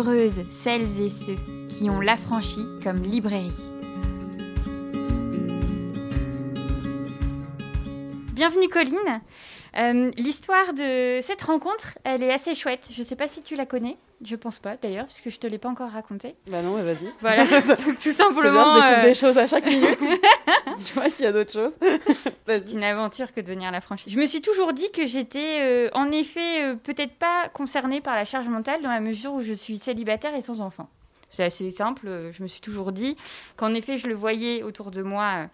Heureuses celles et ceux qui ont l'affranchi comme librairie. Bienvenue Colline. Euh, l'histoire de cette rencontre, elle est assez chouette. Je ne sais pas si tu la connais. Je pense pas d'ailleurs, puisque je te l'ai pas encore racontée. Bah non, mais vas-y. Voilà, tout simplement. Bien, je découvre euh, des choses à chaque minute. Dis-moi s'il y a d'autres choses. C'est une aventure que de devenir la franchise. Je me suis toujours dit que j'étais, euh, en effet, euh, peut-être pas concernée par la charge mentale dans la mesure où je suis célibataire et sans enfant. C'est assez simple. Je me suis toujours dit qu'en effet, je le voyais autour de moi.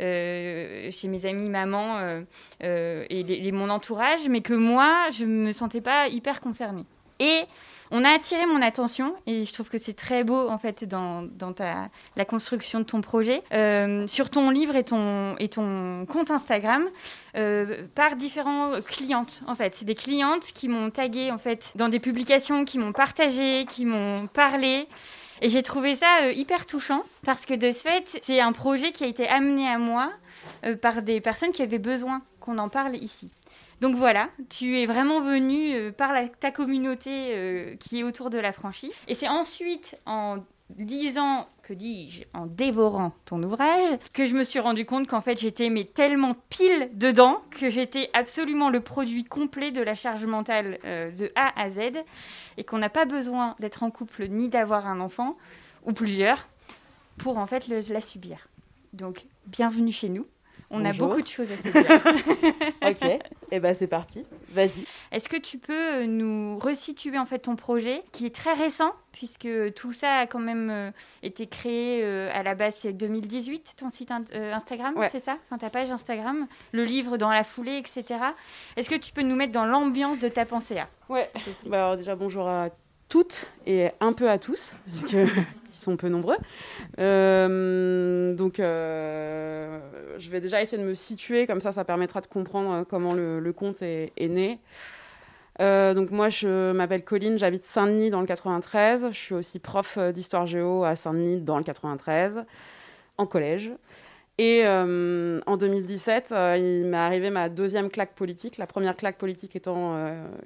Chez mes amis, maman et mon entourage, mais que moi, je ne me sentais pas hyper concernée. Et on a attiré mon attention et je trouve que c'est très beau en fait dans, la construction de ton projet, euh, sur ton livre et ton, et ton compte Instagram, euh, par différentes clientes en fait. C'est des clientes qui m'ont tagué en fait dans des publications, qui m'ont partagé, qui m'ont parlé. Et j'ai trouvé ça euh, hyper touchant parce que de ce fait, c'est un projet qui a été amené à moi par des personnes qui avaient besoin qu'on en parle ici. Donc voilà, tu es vraiment venu euh, par ta communauté euh, qui est autour de la franchise. Et c'est ensuite en lisant, que dis-je, en dévorant ton ouvrage, que je me suis rendu compte qu'en fait j'étais mais tellement pile dedans que j'étais absolument le produit complet de la charge mentale euh, de A à Z et qu'on n'a pas besoin d'être en couple ni d'avoir un enfant ou plusieurs pour en fait la subir. Donc bienvenue chez nous. On a beaucoup de choses à se dire. ok, et eh ben c'est parti. Vas-y. Est-ce que tu peux euh, nous resituer en fait ton projet, qui est très récent, puisque tout ça a quand même euh, été créé euh, à la base c'est 2018, ton site Instagram, c'est ça? Enfin ta page Instagram, le livre dans la foulée, etc. Est-ce que tu peux nous mettre dans l'ambiance de ta pensée là? Ouais. Bah alors déjà bonjour à toutes et un peu à tous, puisque ils sont peu nombreux. Euh, donc, euh, je vais déjà essayer de me situer, comme ça, ça permettra de comprendre euh, comment le, conte est, né. donc moi, je m'appelle Colline, j'habite Saint-Denis dans le 93. Je suis aussi prof d'histoire géo à Saint-Denis dans le 93, en collège. Et en 2017, il m'est arrivé ma deuxième claque politique. La première claque politique étant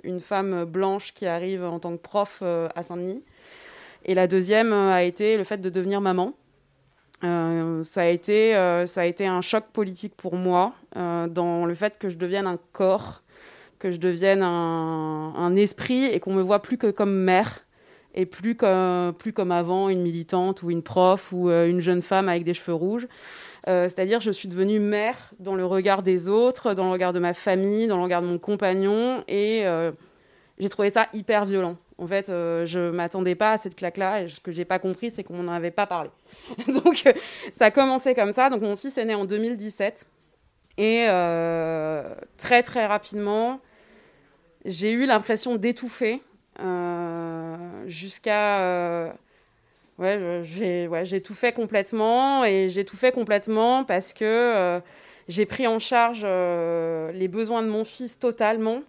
une femme blanche qui arrive en tant que prof à Saint-Denis. Et la deuxième euh, a été le fait de devenir maman. Euh, ça, a été, euh, ça a été un choc politique pour moi dans le fait que je devienne un corps, que je devienne un, esprit et qu'on me voit plus que comme mère et plus comme, plus comme avant une militante ou une prof ou une jeune femme avec des cheveux rouges. C'est-à-dire je suis devenue mère dans le regard des autres, dans le regard de ma famille, dans le regard de mon compagnon et j'ai trouvé ça hyper violent. En fait, euh, je m'attendais pas à cette claque-là. Et ce que j'ai pas compris, c'est qu'on n'en avait pas parlé. Donc, euh, ça a commencé comme ça. Donc, mon fils est né en 2017. Et euh, très, très rapidement, j'ai eu l'impression d'étouffer jusqu'à. ouais, j'ai tout fait complètement. Et j'ai tout fait complètement parce que j'ai pris en charge les besoins de mon fils totalement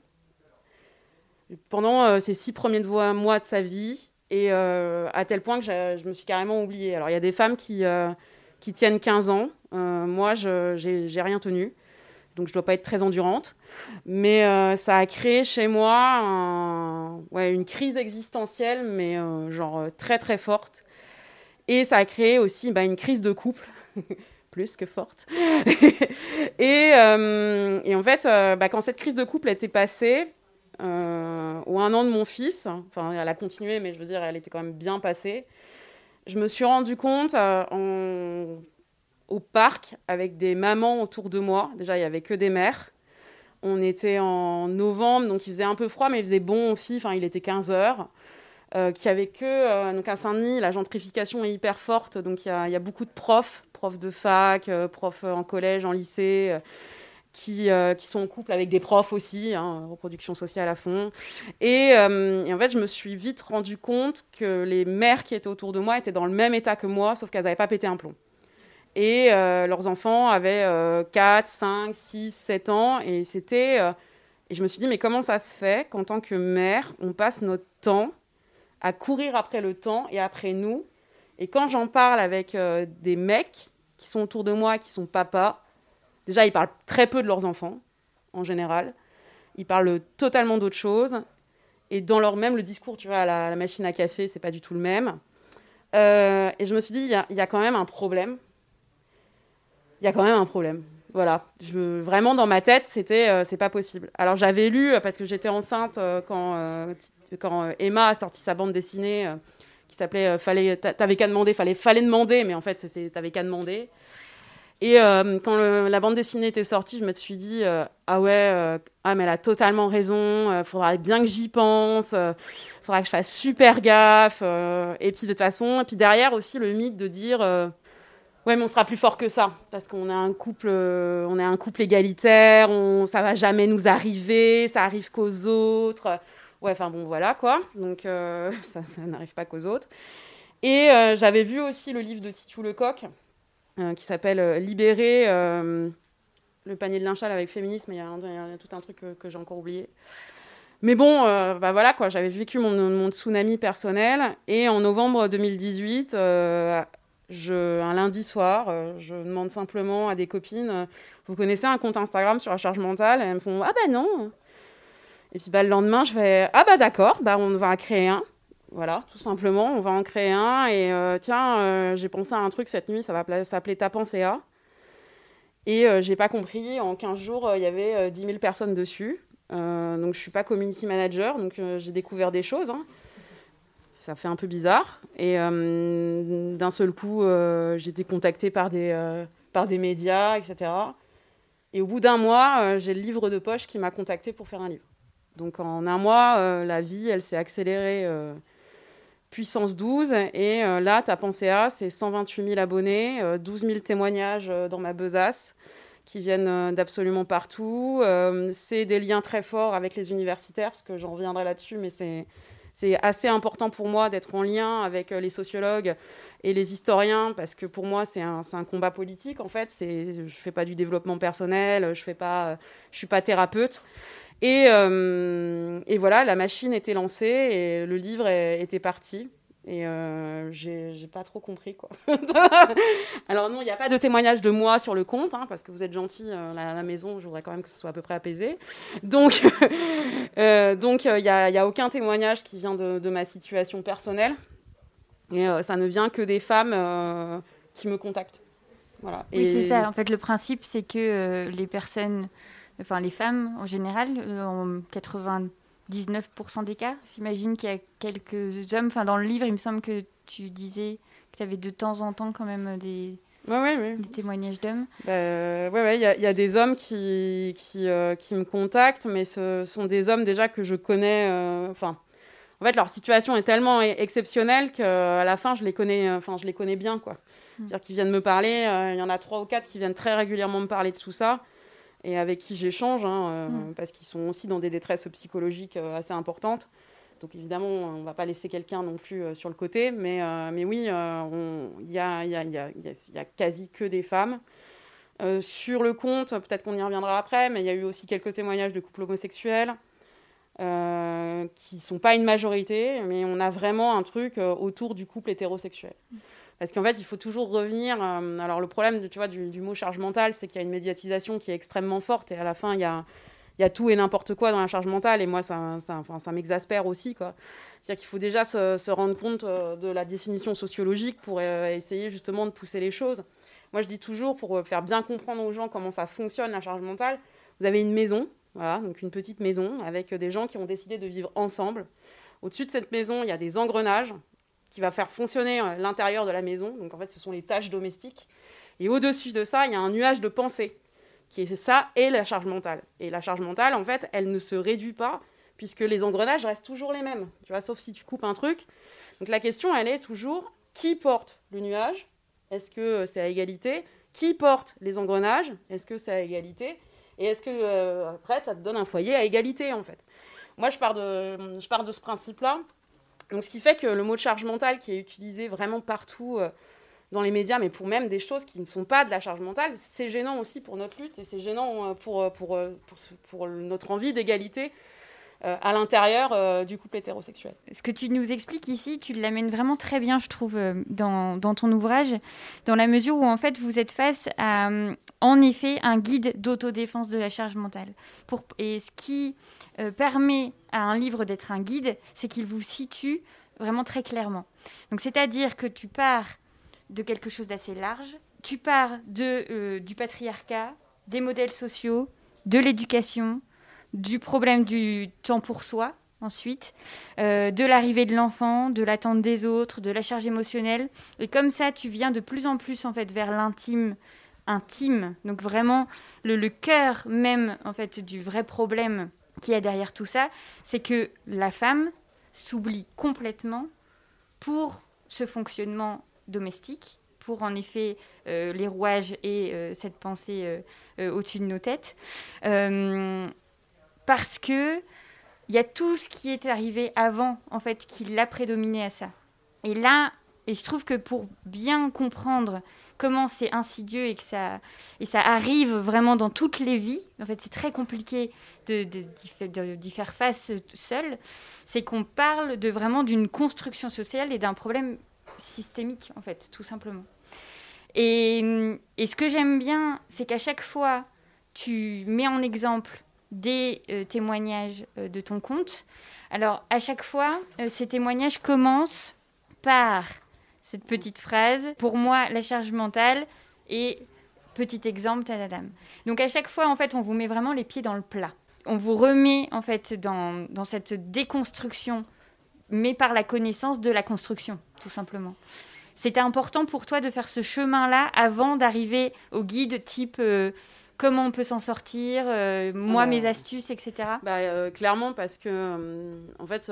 pendant euh, ces six premiers mois de sa vie, et euh, à tel point que je me suis carrément oubliée. Alors, il y a des femmes qui, euh, qui tiennent 15 ans. moi, je n'ai rien tenu. Donc, je ne dois pas être très endurante. Mais ça a créé chez moi ouais, une crise existentielle, mais genre très, très forte. Et ça a créé aussi bah, une crise de couple. plus que forte. et, et, en fait, bah, quand cette crise de couple était passée, euh, ou un an de mon fils. Enfin, elle a continué, mais je veux dire, elle était quand même bien passée. Je me suis rendu compte euh, au parc avec des mamans autour de moi. Déjà, il n'y avait que des mères. On était en novembre, donc il faisait un peu froid, mais il faisait bon aussi. Enfin, il était 15 heures. Euh, avait que euh, donc à Saint-Denis, la gentrification est hyper forte, donc il y, y, a beaucoup de profs, profs de fac, profs en collège, en lycée, qui, euh, qui, sont en couple avec des profs aussi, hein, reproduction sociale à fond. Et, euh, et, en fait, je me suis vite rendu compte que les mères qui étaient autour de moi étaient dans le même état que moi, sauf qu'elles n'avaient pas pété un plomb. Et euh, leurs enfants avaient 4, 5, 6, 7 ans. Et c'était. et je me suis dit, mais comment ça se fait qu'en tant que mère, on passe notre temps à courir après le temps et après nous? Et quand j'en parle avec des mecs qui sont autour de moi, qui sont papas, Déjà, ils parlent très peu de leurs enfants, en général. Ils parlent totalement d'autre chose. Et dans leur même le discours, tu vois, à la, machine à café, c'est pas du tout le même. Euh, et je me suis dit, il y, a quand même un problème. Il y a quand même un problème. Voilà. Vraiment, dans ma tête, c'était, euh, c'est pas possible. Alors, j'avais lu, parce que j'étais enceinte quand, quand Emma a sorti sa bande dessinée qui s'appelait fallait T'avais qu'à demander, fallait, fallait demander, mais en fait, T'avais qu'à demander. Et euh, quand la bande dessinée était sortie, je me suis dit euh, ah ouais, euh, ah mais elle a totalement raison. Faudra bien que j'y pense. Faudra que je fasse super gaffe. et puis de toute façon, et puis derrière aussi le mythe de dire ouais mais on sera plus fort que ça parce qu'on est un couple, on est un couple égalitaire. On, ça va jamais nous arriver. Ça arrive qu'aux autres. Ouais, enfin bon voilà quoi. Donc ça, ça n'arrive pas qu'aux autres. Et j'avais vu aussi le livre de Titu Lecoq qui s'appelle euh, Libérer euh, le panier de linchal avec féminisme. Il y, a, tout un truc que, j'ai encore oublié. Mais bon, bah voilà quoi, j'avais vécu mon, tsunami personnel et en novembre 2018, je, un lundi soir, je demande simplement à des copines Vous connaissez un compte Instagram sur la charge mentale? Et elles me font Ah bah non Et puis bah, le lendemain, je vais Ah bah d'accord, bah, on va créer un. Voilà, tout simplement, on va en créer un. Et euh, tiens, euh, j'ai pensé à un truc cette nuit, ça va s'appeler Ta pensée A. Et euh, j'ai pas compris, en 15 jours, il y avait 10 000 personnes dessus. donc je suis pas community manager, donc j'ai découvert des choses. Hein. Ça fait un peu bizarre. Et d'un seul coup, j'ai été contactée par des, par des médias, etc. Et au bout d'un mois, j'ai le livre de poche qui m'a contacté pour faire un livre. Donc en un mois, la vie, elle s'est accélérée puissance 12. Et euh, là, ta pensée à, c'est 128 000 abonnés, 12 euh, 000 témoignages euh, dans ma besace qui viennent d'absolument partout. c'est des liens très forts avec les universitaires, parce que j'en reviendrai là-dessus, mais c'est, c'est assez important pour moi d'être en lien avec les sociologues et les historiens, parce que pour moi, c'est un, un combat politique, en fait. C'est, je ne fais pas du développement personnel, je ne suis pas thérapeute. Et, euh, et, voilà, la machine était lancée et le livre était parti. Et euh, j'ai pas trop compris quoi. Alors non, il n'y a pas de témoignage de moi sur le compte, hein, parce que vous êtes gentil euh, la, maison, je voudrais quand même que ce soit à peu près apaisé. Donc euh, donc il n'y a, a, aucun témoignage qui vient de, de ma situation personnelle. Et ça ne vient que des femmes qui me contactent. Voilà. Oui, c'est ça. En fait, le principe, c'est que les personnes enfin les femmes en général, euh, en 99% des cas. J'imagine qu'il y a quelques hommes. Enfin, dans le livre, il me semble que tu disais qu'il y avait de temps en temps quand même des, des témoignages d'hommes. Bah, oui, il y, a des hommes qui, qui, euh, qui, me contactent, mais ce sont des hommes déjà que je connais. Euh, enfin, en fait, leur situation est tellement e-, exceptionnelle qu'à la fin, je les connais, enfin, je les connais bien, quoi. Mm. C'est-à-dire qu'ils viennent me parler. Il y en a trois ou quatre qui viennent très régulièrement me parler de tout ça et avec qui j'échange, hein, euh, mm. parce qu'ils sont aussi dans des détresses psychologiques euh, assez importantes. Donc évidemment, on ne va pas laisser quelqu'un non plus euh, sur le côté, mais, mais oui, il y a, y, a, y, a, y, a, quasi que des femmes. sur le compte, peut-être qu'on y reviendra après, mais il y a eu aussi quelques témoignages de couples homosexuels qui ne sont pas une majorité, mais on a vraiment un truc autour du couple hétérosexuel. Parce qu'en fait, il faut toujours revenir. Euh, alors, le problème tu vois, du, mot charge mentale, c'est qu'il y a une médiatisation qui est extrêmement forte et à la fin, il y a, tout et n'importe quoi dans la charge mentale. Et moi, ça, ça, enfin, ça m'exaspère aussi. C'est-à-dire qu'il faut déjà se, se, rendre compte euh, de la définition sociologique pour euh, essayer justement de pousser les choses. Moi, je dis toujours, pour faire bien comprendre aux gens comment ça fonctionne, la charge mentale, vous avez une maison, voilà, donc une petite maison avec des gens qui ont décidé de vivre ensemble. Au-dessus de cette maison, il y a des engrenages qui va faire fonctionner euh, l'intérieur de la maison. Donc en fait, ce sont les tâches domestiques. Et au-dessus de ça, il y a un nuage de pensée, qui est ça et la charge mentale. Et la charge mentale, en fait, elle ne se réduit pas, puisque les engrenages restent toujours les mêmes, tu vois, sauf si tu coupes un truc. Donc la question, elle est toujours qui porte le nuage? Est-ce que euh, c'est à égalité? Qui porte les engrenages? Est-ce que c'est à égalité? Et est-ce que euh, après, ça te donne un foyer à égalité, en fait? Moi, je pars de, je pars de ce principe-là. Donc, ce qui fait que le mot de charge mentale qui est utilisé vraiment partout euh, dans les médias, mais pour même des choses qui ne sont pas de la charge mentale, c'est gênant aussi pour notre lutte et c'est gênant euh, pour, euh, pour, pour, pour, notre envie d'égalité euh, à l'intérieur euh, du couple hétérosexuel. Ce que tu nous expliques ici, tu l'amènes vraiment très bien, je trouve, euh, dans, ton ouvrage, dans la mesure où en fait vous êtes face à, en effet, un guide d'autodéfense de la charge mentale. Et ce qui permet à un livre d'être un guide, c'est qu'il vous situe vraiment très clairement. Donc c'est-à-dire que tu pars de quelque chose d'assez large, tu pars de, du patriarcat, des modèles sociaux, de l'éducation, du problème du temps pour soi, ensuite, euh, de l'arrivée de l'enfant, de l'attente des autres, de la charge émotionnelle. Et comme ça, tu viens de plus en plus en fait vers l'intime, intime. Donc vraiment, le, cœur même en fait du vrai problème qui y a derrière tout ça, c'est que la femme s'oublie complètement pour ce fonctionnement domestique, pour en effet euh, les rouages et euh, cette pensée au-dessus de nos têtes parce que il y a tout ce qui est arrivé avant, en fait, qui l'a prédominé à ça. Et là, et je trouve que pour bien comprendre comment c'est insidieux et que ça, et ça arrive vraiment dans toutes les vies, en fait, c'est très compliqué d'y de, faire face seul, c'est qu'on parle de vraiment d'une construction sociale et d'un problème systémique, en fait, tout simplement. Et, et ce que j'aime bien, c'est qu'à chaque fois, tu mets en exemple des euh, témoignages euh, de ton compte. Alors, à chaque fois, euh, ces témoignages commencent par cette petite phrase Pour moi, la charge mentale et petit exemple, ta dame. Donc, à chaque fois, en fait, on vous met vraiment les pieds dans le plat. On vous remet, en fait, dans cette déconstruction, mais par la connaissance de la construction, tout simplement. C'était important pour toi de faire ce chemin-là avant d'arriver au guide type comment on peut s'en sortir, euh, moi, mes astuces, etc. Bah, euh, clairement, parce que, euh, en fait,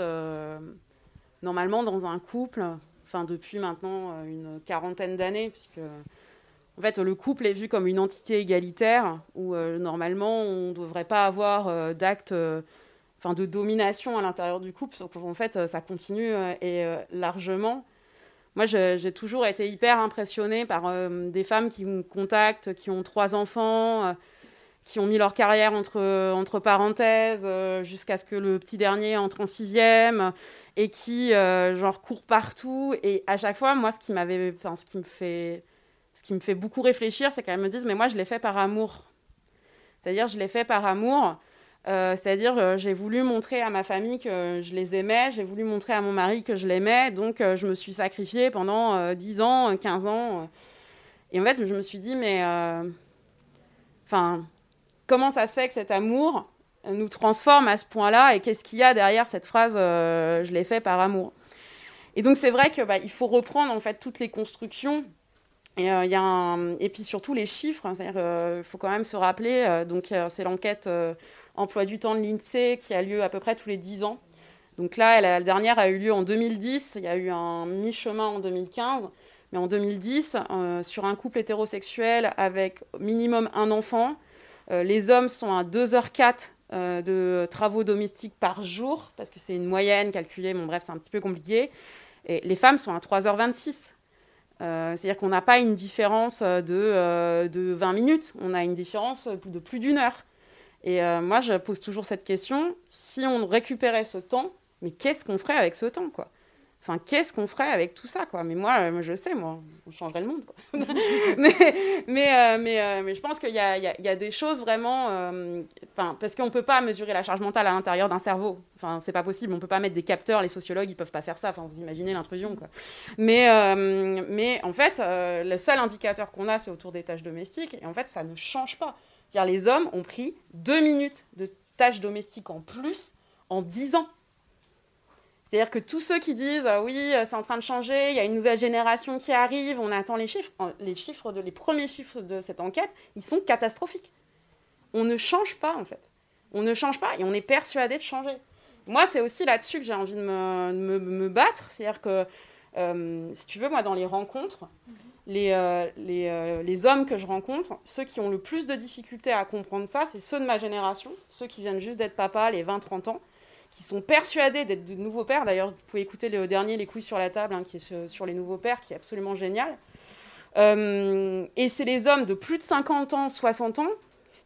normalement, dans un couple, enfin, depuis maintenant une quarantaine d'années, puisque. En fait, le couple est vu comme une entité égalitaire où normalement on ne devrait pas avoir d'actes enfin, de domination à l'intérieur du couple. Donc en fait, ça continue et largement. Moi, j'ai toujours été hyper impressionnée par euh, des femmes qui me contactent, qui ont trois enfants, euh, qui ont mis leur carrière entre, entre parenthèses euh, jusqu'à ce que le petit dernier entre en sixième et qui, genre, courent partout. Et à chaque fois, moi, ce qui, m'avait, ce qui, me, fait, ce qui me fait beaucoup réfléchir, c'est qu'elles me disent, mais moi, je l'ai fait par amour. C'est-à-dire, je l'ai fait par amour. Euh, c'est-à-dire, euh, j'ai voulu montrer à ma famille que je les aimais, j'ai voulu montrer à mon mari que je l'aimais, donc euh, je me suis sacrifiée pendant 10 ans, 15 ans. Et en fait, je me suis dit, mais. Enfin, comment ça se fait que cet amour nous transforme à ce point-là et qu'est-ce qu'il y a derrière cette phrase je l'ai fait par amour? Et donc, c'est vrai qu'il bah, faut reprendre en fait toutes les constructions. Et, y a et puis surtout les chiffres, hein, c'est-à-dire faut quand même se rappeler, donc c'est l'enquête emploi du temps de l'INSEE qui a lieu à peu près tous les 10 ans. Donc là, la dernière a eu lieu en 2010, il y a eu un mi-chemin en 2015, mais en 2010, euh, sur un couple hétérosexuel avec minimum un enfant, euh, les hommes sont à 2h04 euh, de travaux domestiques par jour, parce que c'est une moyenne calculée, bon bref, c'est un petit peu compliqué, et les femmes sont à 3h26. C'est-à-dire qu'on n'a pas une différence de, de 20 minutes, on a une différence de plus d'une heure. Et euh, moi, je pose toujours cette question si on récupérait ce temps, mais qu'est-ce qu'on ferait avec ce temps, quoi? Enfin, qu'est-ce qu'on ferait avec tout ça, quoi? Mais moi, euh, je sais, moi, on changerait le monde, mais, mais, euh, mais, je pense qu'il y, a, des choses vraiment... Parce qu'on ne peut pas mesurer la charge mentale à l'intérieur d'un cerveau. Enfin, c'est pas possible. On ne peut pas mettre des capteurs. Les sociologues, ils peuvent pas faire ça. Enfin, vous imaginez l'intrusion, quoi. Mais, mais en fait, le seul indicateur qu'on a, c'est autour des tâches domestiques. Et en fait, ça ne change pas. C'est-à-dire les hommes ont pris deux minutes de tâches domestiques en plus en dix ans. C'est-à-dire que tous ceux qui disent ah oui, euh, c'est en train de changer, il y a une nouvelle génération qui arrive, on attend les chiffres, les chiffres de, les premiers chiffres de cette enquête, ils sont catastrophiques. On ne change pas en fait. On ne change pas et on est persuadé de changer. Moi, c'est aussi là-dessus que j'ai envie de me, me, battre. C'est-à-dire que, euh, si tu veux, moi, dans les rencontres, les, euh, les, euh, les, hommes que je rencontre, ceux qui ont le plus de difficultés à comprendre ça, c'est ceux de ma génération, ceux qui viennent juste d'être papa, les 20-30 ans, qui sont persuadés d'être de nouveaux pères. D'ailleurs, vous pouvez écouter le dernier Les couilles sur la table, hein, qui est sur, les nouveaux pères, qui est absolument génial. Et c'est les hommes de plus de 50 ans, 60 ans,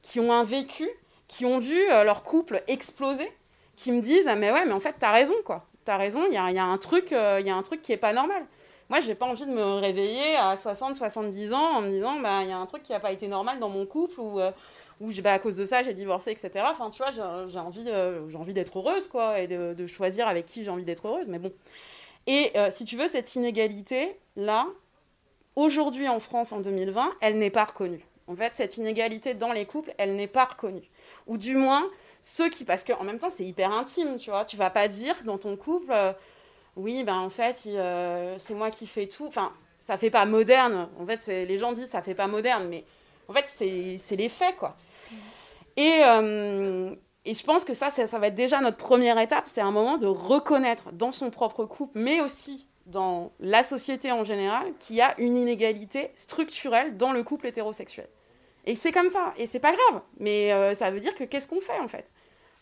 qui ont un vécu, qui ont vu leur couple exploser, qui me disent mais ouais mais en fait t'as raison quoi t'as raison il y a, un truc il y a un truc qui est pas normal. Moi j'ai pas envie de me réveiller à 60 70 ans en me disant bah il y a un truc qui a pas été normal dans mon couple ou où bah, à cause de ça j'ai divorcé etc enfin tu vois j'ai envie j'ai envie d'être heureuse quoi et de, choisir avec qui j'ai envie d'être heureuse mais bon. Et si tu veux cette inégalité là aujourd'hui en France en 2020 elle n'est pas reconnue. En fait, cette inégalité dans les couples, elle n'est pas reconnue. Ou du moins, ceux qui. Parce qu'en même temps, c'est hyper intime, tu vois. Tu vas pas dire dans ton couple, euh, oui, ben en fait, euh, c'est moi qui fais tout. Enfin, ça fait pas moderne. En fait, les gens disent ça fait pas moderne, mais en fait, c'est les faits, quoi. Et, euh, et je pense que ça, ça, ça va être déjà notre première étape. C'est un moment de reconnaître dans son propre couple, mais aussi dans la société en général, qu'il y a une inégalité structurelle dans le couple hétérosexuel. Et c'est comme ça, et c'est pas grave. Mais ça veut dire que qu'est-ce qu'on fait en fait?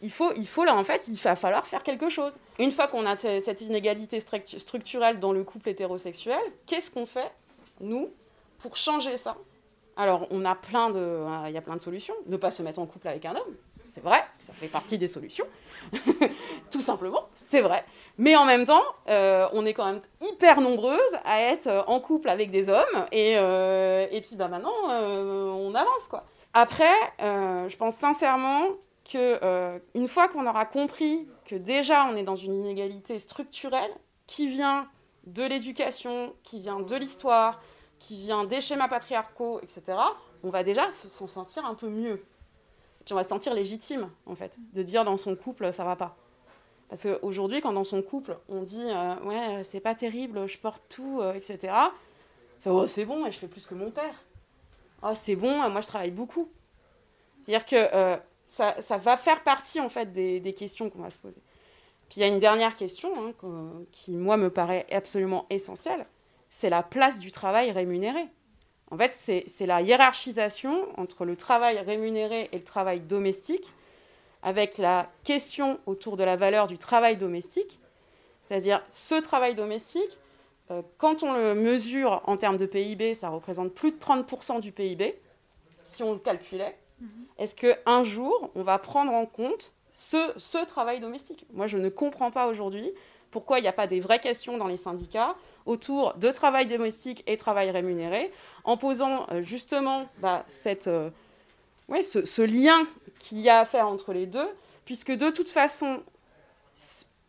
Il faut, il faut là en fait, il va falloir faire quelque chose. Une fois qu'on a cette inégalité structurelle dans le couple hétérosexuel, qu'est-ce qu'on fait nous pour changer ça? Alors on a plein de, euh, il y a plein de solutions. Ne pas se mettre en couple avec un homme, c'est vrai, ça fait partie des solutions. Tout simplement, c'est vrai. Mais en même temps, euh, on est quand même hyper nombreuses à être euh, en couple avec des hommes. Et, et puis bah, maintenant, on avance. quoi. Après, je pense sincèrement que une fois qu'on aura compris que déjà on est dans une inégalité structurelle qui vient de l'éducation, qui vient de l'histoire, qui vient des schémas patriarcaux, etc., on va déjà s'en sentir un peu mieux. Puis on va se sentir légitime, en fait, de dire dans son couple, ça va pas. Parce qu'aujourd'hui, quand dans son couple, on dit euh, Ouais, c'est pas terrible, je porte tout, euh, etc. oh, c'est bon, je fais plus que mon père. Oh, c'est bon, moi je travaille beaucoup. C'est-à-dire que euh, ça, va faire partie en fait des, des questions qu'on va se poser. Puis il y a une dernière question hein, qui, moi, me paraît absolument essentielle c'est la place du travail rémunéré. En fait, c'est la hiérarchisation entre le travail rémunéré et le travail domestique avec la question autour de la valeur du travail domestique, c'est-à-dire ce travail domestique, euh, quand on le mesure en termes de PIB, ça représente plus de 30% du PIB, si on le calculait. Mhm. Est-ce qu'un jour, on va prendre en compte ce, travail domestique? Moi, je ne comprends pas aujourd'hui pourquoi il n'y a pas des vraies questions dans les syndicats autour de travail domestique et travail rémunéré, en posant euh, justement bah, euh, ce, lien qu'il y a à faire entre les deux, puisque de toute façon,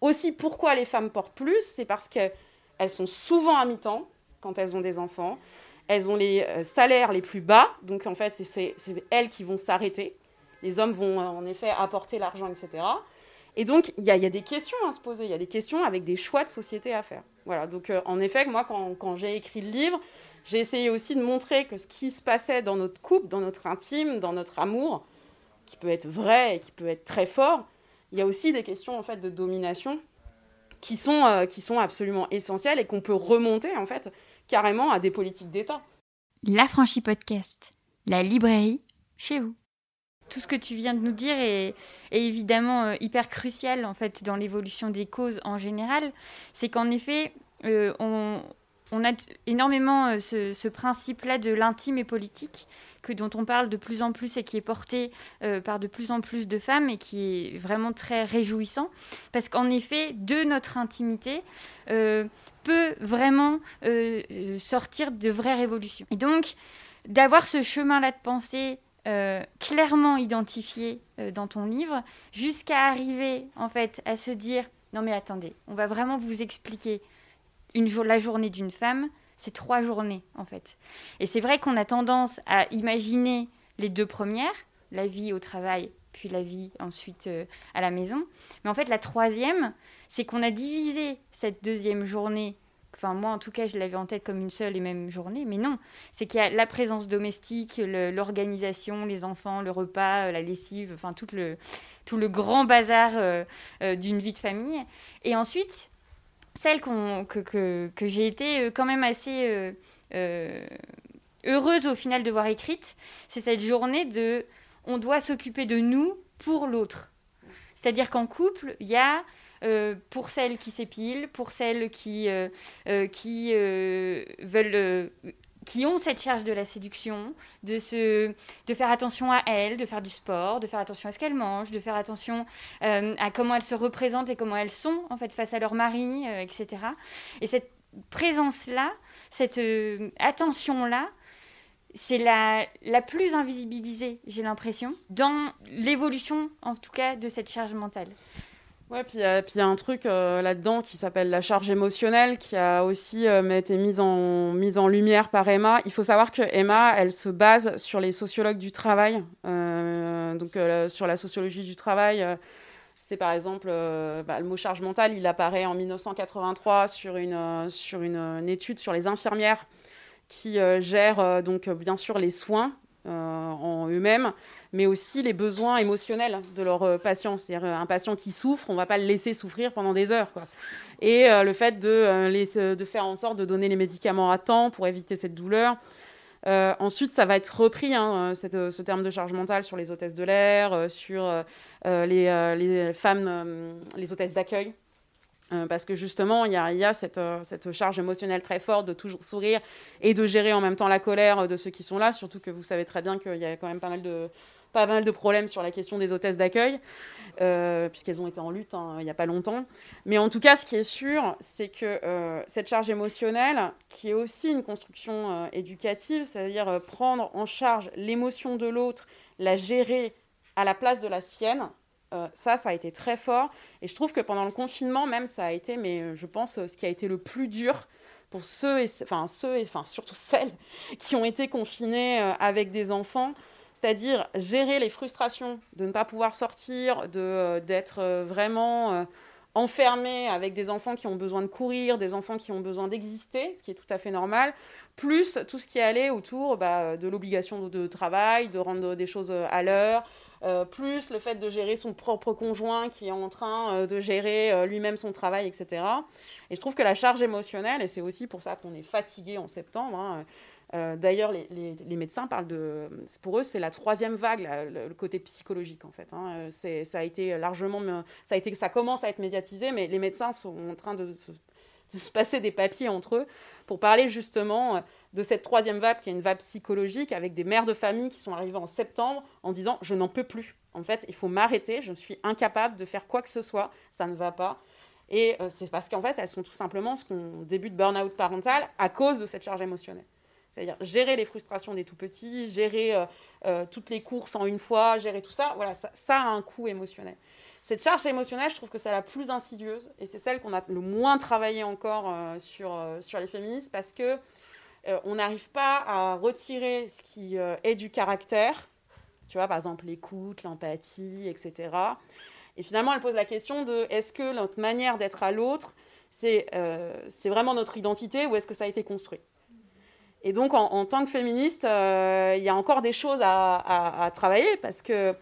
aussi pourquoi les femmes portent plus, c'est parce qu'elles sont souvent à mi-temps quand elles ont des enfants, elles ont les euh, salaires les plus bas, donc en fait c'est elles qui vont s'arrêter, les hommes vont euh, en effet apporter l'argent, etc. Et donc il y, a des questions à se poser, il y a des questions avec des choix de société à faire. Voilà, donc euh, en effet, moi quand, j'ai écrit le livre, j'ai essayé aussi de montrer que ce qui se passait dans notre couple, dans notre intime, dans notre amour, qui peut être vrai et qui peut être très fort, il y a aussi des questions en fait de domination qui sont, qui sont absolument essentielles et qu'on peut remonter en fait carrément à des politiques d'État. La franchise podcast, la librairie chez vous. Tout ce que tu viens de nous dire est, est évidemment euh, hyper crucial en fait dans l'évolution des causes en général. C'est qu'en effet, euh, on, on a énormément euh, ce, principe-là de l'intime et politique, que, dont on parle de plus en plus et qui est porté euh, par de plus en plus de femmes et qui est vraiment très réjouissant. Parce qu'en effet, de notre intimité euh, peut vraiment sortir de vraies révolutions. Et donc, d'avoir ce chemin-là de pensée clairement identifié dans ton livre, jusqu'à arriver en fait à se dire non mais attendez, on va vraiment vous expliquer une la journée d'une femme, c'est trois journées en fait. Et c'est vrai qu'on a tendance à imaginer les deux premières, la vie au travail, puis la vie ensuite euh, à la maison. Mais en fait, la troisième, c'est qu'on a divisé cette deuxième journée. Enfin, moi, en tout cas, je l'avais en tête comme une seule et même journée, mais non. C'est qu'il y a la présence domestique, l'organisation, les enfants, le repas, euh, la lessive, enfin, tout le, tout le grand bazar euh, d'une vie de famille. Et ensuite, celle que, que, j'ai été euh, quand même assez euh, euh, heureuse au final de voir écrite, c'est cette journée de on doit s'occuper de nous pour l'autre. C'est-à-dire qu'en couple, il y a pour celles qui s'épilent, pour celles qui, qui veulent qui ont cette charge de la séduction, de, se, de faire attention à elles, de faire du sport, de faire attention à ce qu'elles mangent, de faire attention euh, à comment elles se représentent et comment elles sont en fait face à leur mari, euh, etc. Et cette présence-là, cette euh, attention-là, c'est la, la plus invisibilisée, j'ai l'impression, dans l'évolution, en tout cas, de cette charge mentale. Ouais, puis il y, a un truc euh, là-dedans qui s'appelle la charge émotionnelle, qui a aussi euh, été mise en, lumière par Emma. Il faut savoir que Emma, elle se base sur les sociologues du travail, euh, donc sur la sociologie du travail. c'est par exemple bah, le mot charge mentale, il apparaît en 1983 sur une, sur une, une étude sur les infirmières qui gèrent donc bien sûr les soins en eux-mêmes, mais aussi les besoins émotionnels de leurs euh, patients. C'est-à-dire euh, un patient qui souffre, on ne va pas le laisser souffrir pendant des heures. Quoi. Et euh, le fait de, de faire en sorte de donner les médicaments à temps pour éviter cette douleur. ensuite, ça va être repris, hein, ce terme de charge mentale, sur les hôtesses de l'air, sur les, les, femmes, les hôtesses d'accueil. parce que justement, il y a, cette, cette, charge émotionnelle très forte de toujours sourire et de gérer en même temps la colère de ceux qui sont là, surtout que vous savez très bien qu'il y a quand même pas mal de, pas mal de problèmes sur la question des hôtesses d'accueil, euh, puisqu'elles ont été en lutte hein, il n'y a pas longtemps. Mais en tout cas, ce qui est sûr, c'est que euh, cette charge émotionnelle, qui est aussi une construction euh, éducative, c'est-à-dire prendre en charge l'émotion de l'autre, la gérer à la place de la sienne, ça, ça a été très fort. Et je trouve que pendant le confinement, même, ça a été, mais je pense, ce qui a été le plus dur pour ceux, et, enfin, ceux et, enfin, surtout celles qui ont été confinés avec des enfants c'est-à-dire gérer les frustrations de ne pas pouvoir sortir, de, euh, d'être euh, vraiment euh, enfermé avec des enfants qui ont besoin de courir, des enfants qui ont besoin d'exister, ce qui est tout à fait normal, plus tout ce qui allé autour bah, de l'obligation de, travail, de rendre des choses à l'heure, plus le fait de gérer son propre conjoint qui est en train de gérer lui-même son travail, etc. Et je trouve que la charge émotionnelle, et c'est aussi pour ça qu'on est fatigué en septembre, hein, euh, d'ailleurs, les, médecins parlent de. Pour eux, c'est la troisième vague, le, côté psychologique, en fait. Hein. Ça a été largement. Ça, a été, ça commence à être médiatisé, mais les médecins sont en train de se, passer des papiers entre eux pour parler justement de cette troisième vague, qui est une vague psychologique, avec des mères de famille qui sont arrivées en septembre en disant Je n'en peux plus. En fait, il faut m'arrêter, je suis incapable de faire quoi que ce soit, ça ne va pas. Et euh, c'est parce qu'en fait, elles sont tout simplement ce qu'on début de burn-out parental à cause de cette charge émotionnelle. C'est-à-dire gérer les frustrations des tout petits, gérer euh, euh, toutes les courses en une fois, gérer tout ça. Voilà, ça, a un coût émotionnel. Cette charge émotionnelle, je trouve que c'est la plus insidieuse et c'est celle qu'on a le moins travaillé encore euh, sur, sur les féministes parce que on n'arrive pas à retirer ce qui est du caractère, tu vois, par exemple l'écoute, l'empathie, etc. Et finalement, elle pose la question de est-ce que notre manière d'être à l'autre, c'est c'est vraiment notre identité ou est-ce que ça a été construit? Et donc, en, tant que féministe, euh, il y a encore des choses à, travailler parce que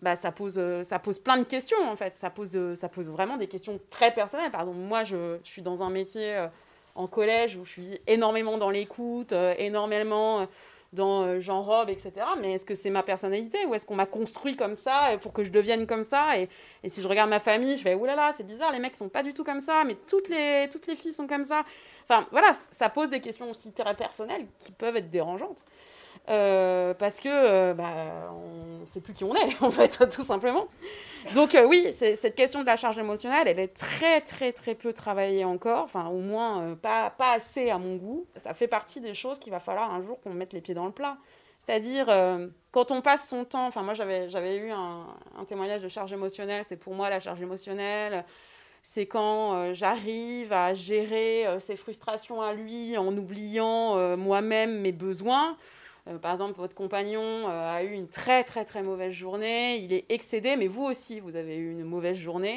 bah, ça, pose, ça pose plein de questions, en fait. Ça pose, ça pose vraiment des questions très personnelles. Par exemple, moi, je, suis dans un métier euh, en collège où je suis énormément dans l'écoute, euh, énormément dans Jean Robe, etc. Mais est-ce que c'est ma personnalité ou est-ce qu'on m'a construit comme ça pour que je devienne comme ça? Et, si je regarde ma famille, je vais, oulala, c'est bizarre, les mecs sont pas du tout comme ça, mais toutes les, toutes les filles sont comme ça. Enfin, voilà, ça pose des questions aussi très personnelles qui peuvent être dérangeantes. Euh, parce que euh, bah, on ne sait plus qui on est, en fait, tout simplement. Donc euh, oui, cette question de la charge émotionnelle, elle est très, très, très peu travaillée encore, enfin au moins pas, pas assez à mon goût. Ça fait partie des choses qu'il va falloir un jour qu'on mette les pieds dans le plat. C'est-à-dire, quand on passe son temps, enfin moi j'avais eu un, un, témoignage de charge émotionnelle, c'est pour moi la charge émotionnelle, c'est quand euh, j'arrive à gérer euh, ces frustrations à lui en oubliant euh, moi-même mes besoins. par exemple, votre compagnon a eu une très très très mauvaise journée, il est excédé, mais vous aussi, vous avez eu une mauvaise journée.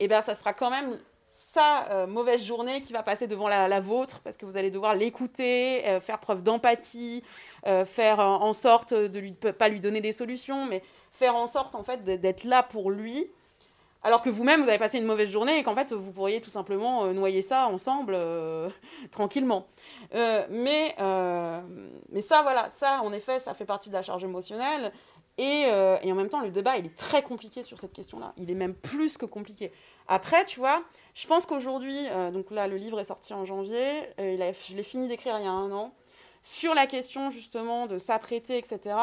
Et eh bien, ça sera quand même sa mauvaise journée qui va passer devant la, vôtre parce que vous allez devoir l'écouter, faire preuve d'empathie, faire en sorte de lui pas lui donner des solutions, mais faire en sorte en fait d'être là pour lui alors que vous-même, vous avez passé une mauvaise journée et qu'en fait, vous pourriez tout simplement euh, noyer ça ensemble euh, tranquillement. Euh, mais, mais ça, voilà, ça, en effet, ça fait partie de la charge émotionnelle. Et, et en même temps, le débat, il est très compliqué sur cette question-là. Il est même plus que compliqué. Après, tu vois, je pense qu'aujourd'hui, donc là, le livre est sorti en janvier, je l'ai fini d'écrire il y a un an. sur la question justement de s'apprêter, etc.,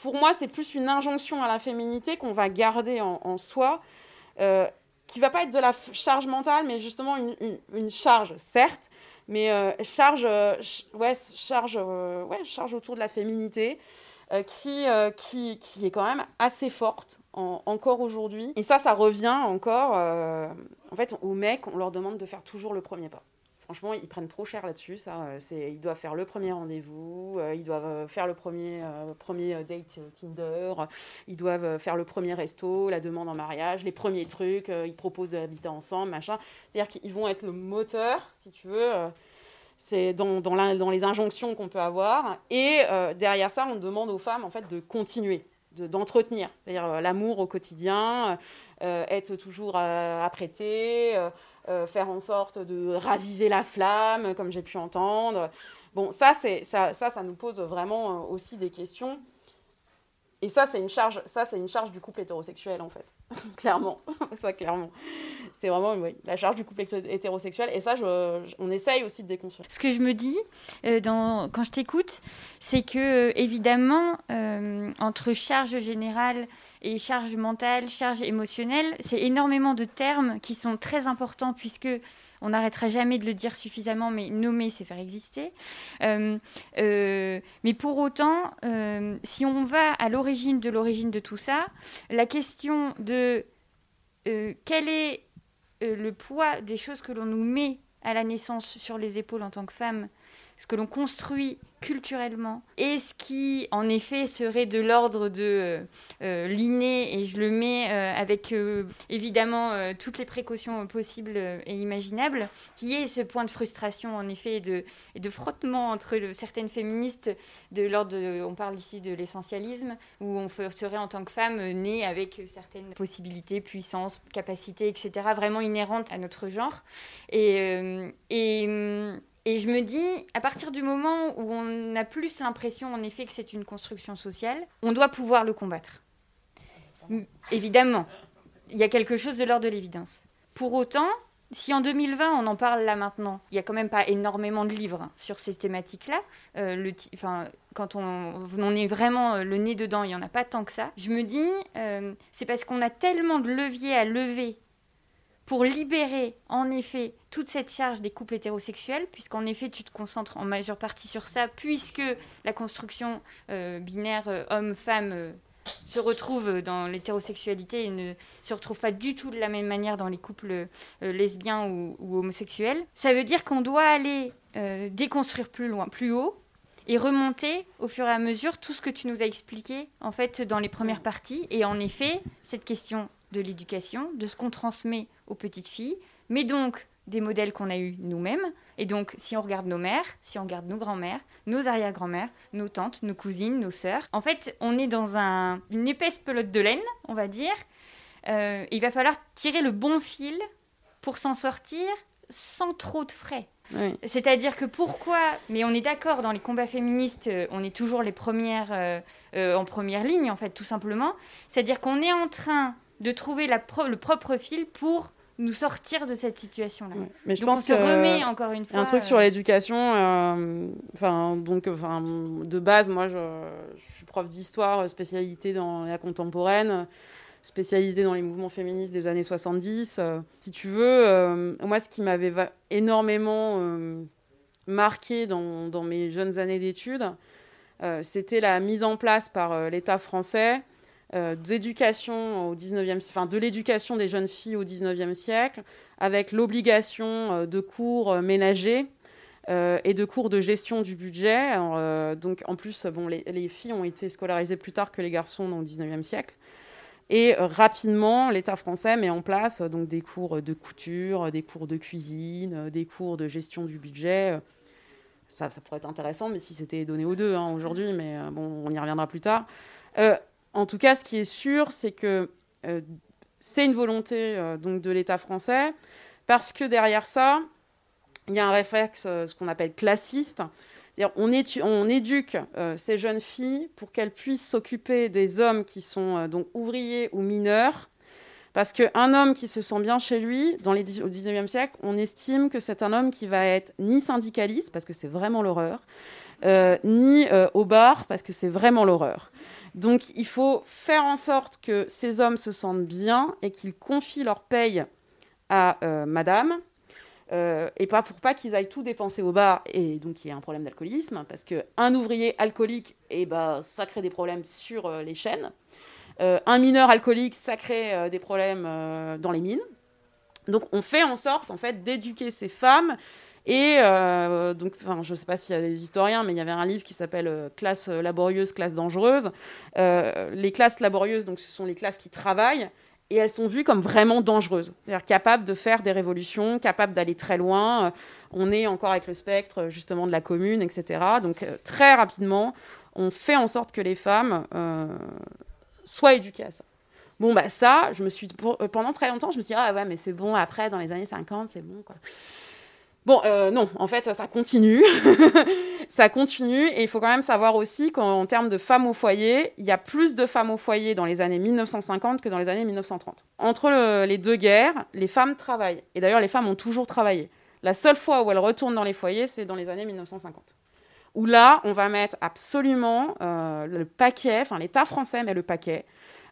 pour moi, c'est plus une injonction à la féminité qu'on va garder en, soi, euh, qui va pas être de la charge mentale, mais justement une, charge, certes, mais euh, charge, euh, ouais, charge, ouais, charge autour de la féminité, qui, qui, qui, est quand même assez forte encore aujourd'hui. Et ça, ça revient encore, en fait, aux mecs, on leur demande de faire toujours le premier pas. Franchement, ils prennent trop cher là-dessus. Ça, euh, c'est, ils doivent faire le premier rendez-vous, euh, ils doivent euh, faire le premier, premier date Tinder, ils doivent faire le premier resto, la demande en mariage, les premiers trucs, ils proposent d'habiter ensemble, machin. C'est-à-dire qu'ils vont être le moteur, si tu veux. c'est dans, dans, dans, les injonctions qu'on peut avoir. Et derrière ça, on demande aux femmes en fait de continuer, d'entretenir. C'est-à-dire l'amour au quotidien, être toujours apprêté euh, faire en sorte de raviver la flamme, comme j'ai pu entendre. Bon, ça, ça, ça nous pose vraiment euh, aussi des questions. Et ça, c'est une charge, ça, c'est une charge du couple hétérosexuel, en fait. clairement. ça, clairement. C'est vraiment la charge du couple hétérosexuel. Et ça, on essaye aussi de déconstruire. Ce que je me dis euh, quand je t'écoute, c'est que, évidemment, entre charge générale et charge mentale, charge émotionnelle, c'est énormément de termes qui sont très importants puisque on n'arrêtera jamais de le dire suffisamment, mais nommer, c'est faire exister. Euh, euh, mais pour autant, euh, si on va à l'origine de l'origine de tout ça, la question de quel est le poids des choses que l'on nous met à la naissance sur les épaules en tant que femme, ce que l'on construit culturellement. Et ce qui en effet serait de l'ordre de euh, euh, l'inné et je le mets euh, avec évidemment toutes les précautions possibles et imaginables qui est ce point de frustration en effet et de, de frottement entre certaines féministes de l'ordre on parle ici de l'essentialisme où on serait en tant que femme née avec certaines possibilités puissances capacités etc vraiment inhérentes à notre genre. Et, et et je me dis, à partir du moment où on a plus l'impression, en effet, que c'est une construction sociale, on doit pouvoir le combattre. Évidemment, il y a quelque chose de l'ordre de l'évidence. Pour autant, si en 2020 on en parle là maintenant, il n'y a quand même pas énormément de livres hein, sur ces thématiques-là. Euh, quand on, on, est vraiment euh, le nez dedans, il n'y en a pas tant que ça. Je me dis, euh, c'est parce qu'on a tellement de leviers à lever pour libérer en effet toute cette charge des couples hétérosexuels, puisqu'en effet tu te concentres en majeure partie sur ça, puisque la construction euh, binaire euh, homme-femme euh, se retrouve dans l'hétérosexualité et ne se retrouve pas du tout de la même manière dans les couples lesbiens ou, homosexuels. Ça veut dire qu'on doit aller déconstruire plus loin, plus haut, et remonter au fur et à mesure tout ce que tu nous as expliqué en fait dans les premières parties. Et en effet, cette question de l'éducation, de ce qu'on transmet aux petites filles, mais donc des modèles qu'on a eus nous-mêmes. Et donc, si on regarde nos mères, si on regarde nos grands-mères, nos arrière-grand-mères, nos tantes, nos cousines, nos sœurs, en fait, on est dans un, une épaisse pelote de laine, on va dire. Euh, il va falloir tirer le bon fil pour s'en sortir sans trop de frais. C'est-à-dire que pourquoi, mais on est d'accord, dans les combats féministes, euh, on est toujours les premières, euh, en première ligne, en fait, tout simplement. C'est-à-dire qu'on est en train de trouver la le propre fil pour nous sortir de cette situation-là. Mais je pense on se remet encore une fois. Un truc sur euh, l'éducation, euh, enfin donc, enfin de base, moi, je, suis prof d'histoire, spécialité dans la contemporaine, spécialisée dans les mouvements féministes des années 70. Euh, si tu veux, moi, ce qui m'avait énormément marqué dans, dans, mes jeunes années d'études, c'était la mise en place par l'État français d'éducation au 19e, enfin, de l'éducation des jeunes filles au 19e siècle, avec l'obligation euh, de cours euh, ménagers et de cours de gestion du budget. donc en plus, bon, les, les, filles ont été scolarisées plus tard que les garçons dans le 19e siècle. Et rapidement, l'État français met en place donc des cours de couture, des cours de cuisine, des cours de gestion du budget. Ça, ça pourrait être intéressant, mais si c'était donné aux deux hein, aujourd'hui, mais bon, on y reviendra plus tard. En tout cas, ce qui est sûr, c'est que euh, c'est une volonté euh, donc de l'État français, parce que derrière ça, il y a un réflexe, euh, ce qu'on appelle classiste. On, éduque ces jeunes filles pour qu'elles puissent s'occuper des hommes qui sont donc ouvriers ou mineurs, parce qu'un homme qui se sent bien chez lui, dans les, au 19e siècle, on estime que c'est un homme qui va être ni syndicaliste, parce que c'est vraiment l'horreur, ni au bar, parce que c'est vraiment l'horreur. Donc il faut faire en sorte que ces hommes se sentent bien et qu'ils confient leur paye à madame, euh, et pas pour pas qu'ils aillent tout dépenser au bar et donc il y a un problème d'alcoolisme parce que un ouvrier alcoolique et eh ben ça crée des problèmes sur euh, les chaînes. Euh, un mineur alcoolique ça crée des problèmes dans les mines. Donc on fait en sorte en fait d'éduquer ces femmes et donc enfin je sais pas s'il y a des historiens mais il y avait un livre qui s'appelle classe laborieuse classe dangereuse les classes laborieuses donc ce sont les classes qui travaillent et elles sont vues comme vraiment dangereuses, c'est-à-dire capables de faire des révolutions, capables d'aller très loin. Euh, on est encore avec le spectre justement de la commune, etc. Donc euh, très rapidement, on fait en sorte que les femmes euh, soient éduquées à ça. Bon, bah ça, je me suis, pendant très longtemps, je me suis dit, ah ouais, mais c'est bon, après, dans les années 50, c'est bon, quoi. Bon, euh, non, en fait, ça continue. ça continue. Et il faut quand même savoir aussi qu'en termes de femmes au foyer, il y a plus de femmes au foyer dans les années 1950 que dans les années 1930. Entre les deux guerres, les femmes travaillent. Et d'ailleurs, les femmes ont toujours travaillé. La seule fois où elles retournent dans les foyers, c'est dans les années 1950. Où là, on va mettre absolument euh, le paquet, enfin l'État français met le paquet,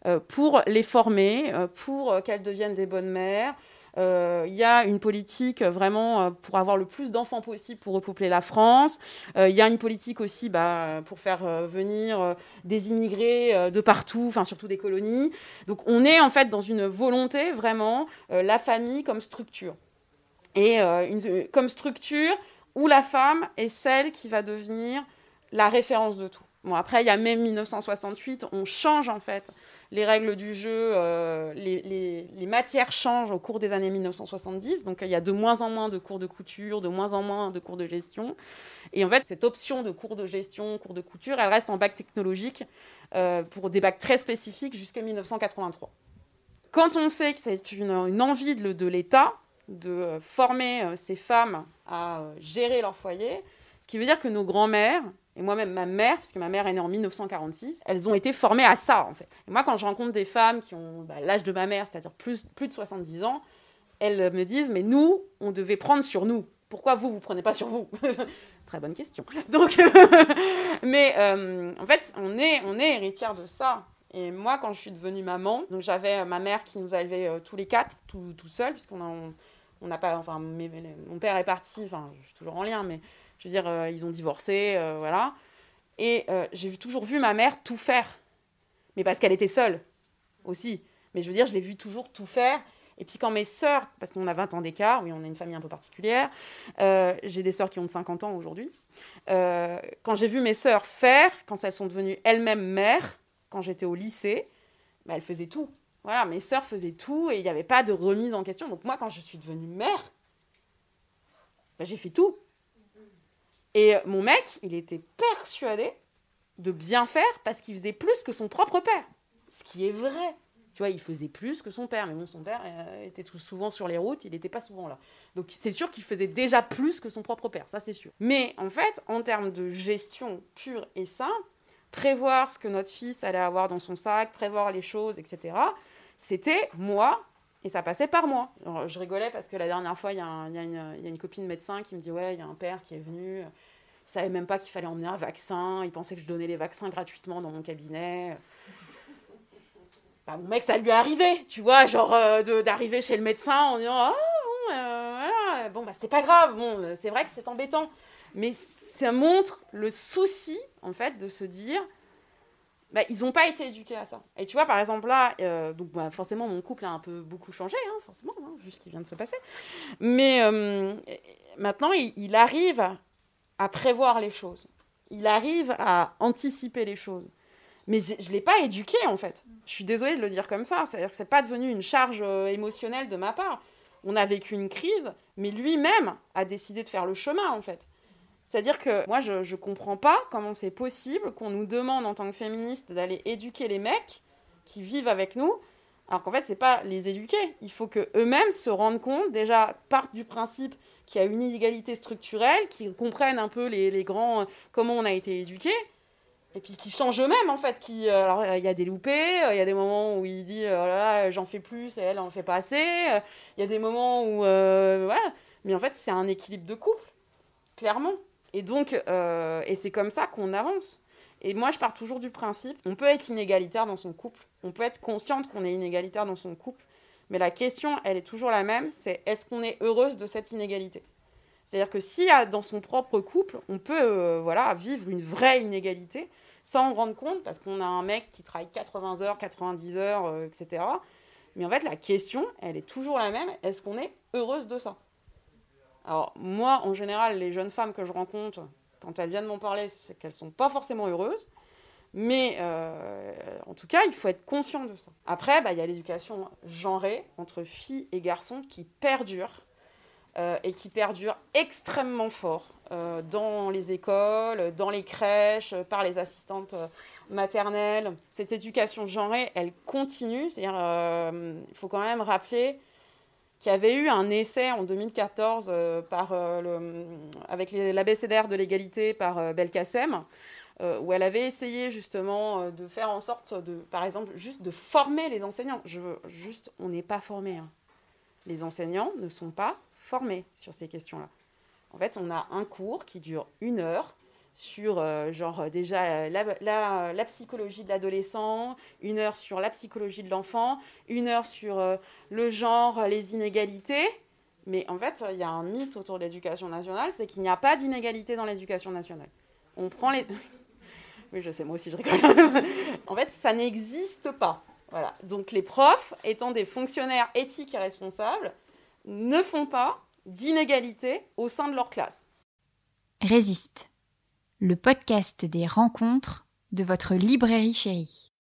euh, pour les former, pour qu'elles deviennent des bonnes mères, euh, il y a une politique vraiment euh, pour avoir le plus d'enfants possible pour repeupler la France. Euh, il y a une politique aussi bah, pour faire venir des immigrés de partout, enfin surtout des colonies. Donc on est en fait dans une volonté vraiment la famille comme structure. Et comme structure où la femme est celle qui va devenir la référence de tout. Bon, après, il y a même 1968, on change en fait les règles du jeu, euh, les, matières changent au cours des années 1970. Donc, il y a de moins en moins de cours de couture, de moins en moins de cours de gestion. Et en fait, cette option de cours de gestion, cours de couture, elle reste en bac technologique euh, pour des bacs très spécifiques jusqu'en 1983. Quand on sait que c'est une, envie de, l'État de euh, former ces femmes à gérer leur foyer, ce qui veut dire que nos grands-mères, et moi-même, ma mère, puisque ma mère est née en 1946, elles ont été formées à ça, en fait. Et moi, quand je rencontre des femmes qui ont bah, l'âge de ma mère, c'est-à-dire plus, plus de 70 ans, elles me disent, mais nous, on devait prendre sur nous. Pourquoi vous, vous prenez pas sur vous Très bonne question. Donc, mais euh, en fait, on est, on est héritière de ça. Et moi, quand je suis devenue maman, donc j'avais ma mère qui nous a élevés euh, tous les quatre, tout, tout seul, puisqu'on a, on n'a pas, enfin, mon père est parti, enfin, je suis toujours en lien, mais je veux dire, euh, ils ont divorcé, euh, voilà. Et euh, j'ai toujours vu ma mère tout faire. Mais parce qu'elle était seule aussi. Mais je veux dire, je l'ai vu toujours tout faire. Et puis quand mes sœurs, parce qu'on a 20 ans d'écart, oui, on a une famille un peu particulière, j'ai des sœurs qui ont 50 ans aujourd'hui. quand j'ai vu mes sœurs faire, quand elles sont devenues elles-mêmes mères, quand j'étais au lycée, bah, elles faisaient tout. Voilà, mes sœurs faisaient tout et il n'y avait pas de remise en question. Donc moi, quand je suis devenue mère, bah, j'ai fait tout. Et mon mec, il était persuadé de bien faire parce qu'il faisait plus que son propre père. Ce qui est vrai. Tu vois, il faisait plus que son père. Mais bon, son père euh, était tout souvent sur les routes, il n'était pas souvent là. Donc c'est sûr qu'il faisait déjà plus que son propre père, ça c'est sûr. Mais en fait, en termes de gestion pure et simple, prévoir ce que notre fils allait avoir dans son sac, prévoir les choses, etc., c'était moi et ça passait par moi. je rigolais parce que la dernière fois, il y, a une copine médecin qui me dit Ouais, il y a un père qui est venu, il savait même pas qu'il fallait emmener un vaccin, il pensait que je donnais les vaccins gratuitement dans mon cabinet. Bah, mon mec, ça lui est arrivé, tu vois, genre euh, d'arriver chez le médecin en disant Ah, bon, euh, voilà, bon bah, c'est pas grave, bon, c'est vrai que c'est embêtant. Mais ça montre le souci, en fait, de se dire bah, ils n'ont pas été éduqués à ça. Et tu vois, par exemple, là, euh, donc, bah, forcément, mon couple a un peu beaucoup changé, hein, forcément, hein, vu ce qui vient de se passer. Mais euh, maintenant, il, arrive à prévoir les choses. Il arrive à anticiper les choses. Mais je ne l'ai pas éduqué, en fait. Je suis désolée de le dire comme ça. C'est-à-dire que ce n'est pas devenu une charge euh, émotionnelle de ma part. On a vécu une crise, mais lui-même a décidé de faire le chemin, en fait. C'est-à-dire que moi, je ne comprends pas comment c'est possible qu'on nous demande en tant que féministes d'aller éduquer les mecs qui vivent avec nous, alors qu'en fait, c'est pas les éduquer. Il faut qu'eux-mêmes se rendent compte, déjà, partent du principe qu'il y a une inégalité structurelle, qu'ils comprennent un peu les, grands, comment on a été éduqués, et puis qu'ils changent eux-mêmes, en fait. Qui, euh, alors, il y a des loupés, euh, il y a des moments où il dit, oh j'en fais plus, et elle en fait pas assez. Euh, il y a des moments où, voilà. Mais en fait, c'est un équilibre de couple, clairement. Et donc, et c'est comme ça qu'on avance. Et moi, je pars toujours du principe, on peut être inégalitaire dans son couple, on peut être consciente qu'on est inégalitaire dans son couple, mais la question, elle est toujours la même, c'est est-ce qu'on est heureuse de cette inégalité? C'est-à-dire que si dans son propre couple, on peut euh, voilà, vivre une vraie inégalité sans en rendre compte, parce qu'on a un mec qui travaille 80 heures, 90 heures, euh, etc. Mais en fait, la question, elle est toujours la même, est-ce qu'on est heureuse de ça? Alors moi, en général, les jeunes femmes que je rencontre, quand elles viennent m'en parler, c'est qu'elles ne sont pas forcément heureuses. Mais euh, en tout cas, il faut être conscient de ça. Après, bah, il y a l'éducation genrée entre filles et garçons qui perdure euh, et qui perdure extrêmement fort euh, dans les écoles, dans les crèches, par les assistantes maternelles. Cette éducation genrée, elle continue. C'est-à-dire, il faut quand même rappeler qu'il y avait eu un essai en 2014 par, le, avec l'ABCDR de l'égalité par Belkacem, euh, où elle avait essayé justement euh, de faire en sorte de, par exemple, juste de former les enseignants. Je veux juste, on n'est pas formés. Hein. Les enseignants ne sont pas formés sur ces questions-là. En fait, on a un cours qui dure une heure sur euh, genre déjà la, la, psychologie de l'adolescent, une heure sur la psychologie de l'enfant, une heure sur le genre, les inégalités. Mais en fait, il y a un mythe autour de l'éducation nationale, c'est qu'il n'y a pas d'inégalité dans l'éducation nationale. On prend les... Oui, je sais, moi aussi je rigole. en fait, ça n'existe pas. Voilà. Donc les profs, étant des fonctionnaires éthiques et responsables, ne font pas d'inégalité au sein de leur classe. Résiste, le podcast des rencontres de votre librairie chérie.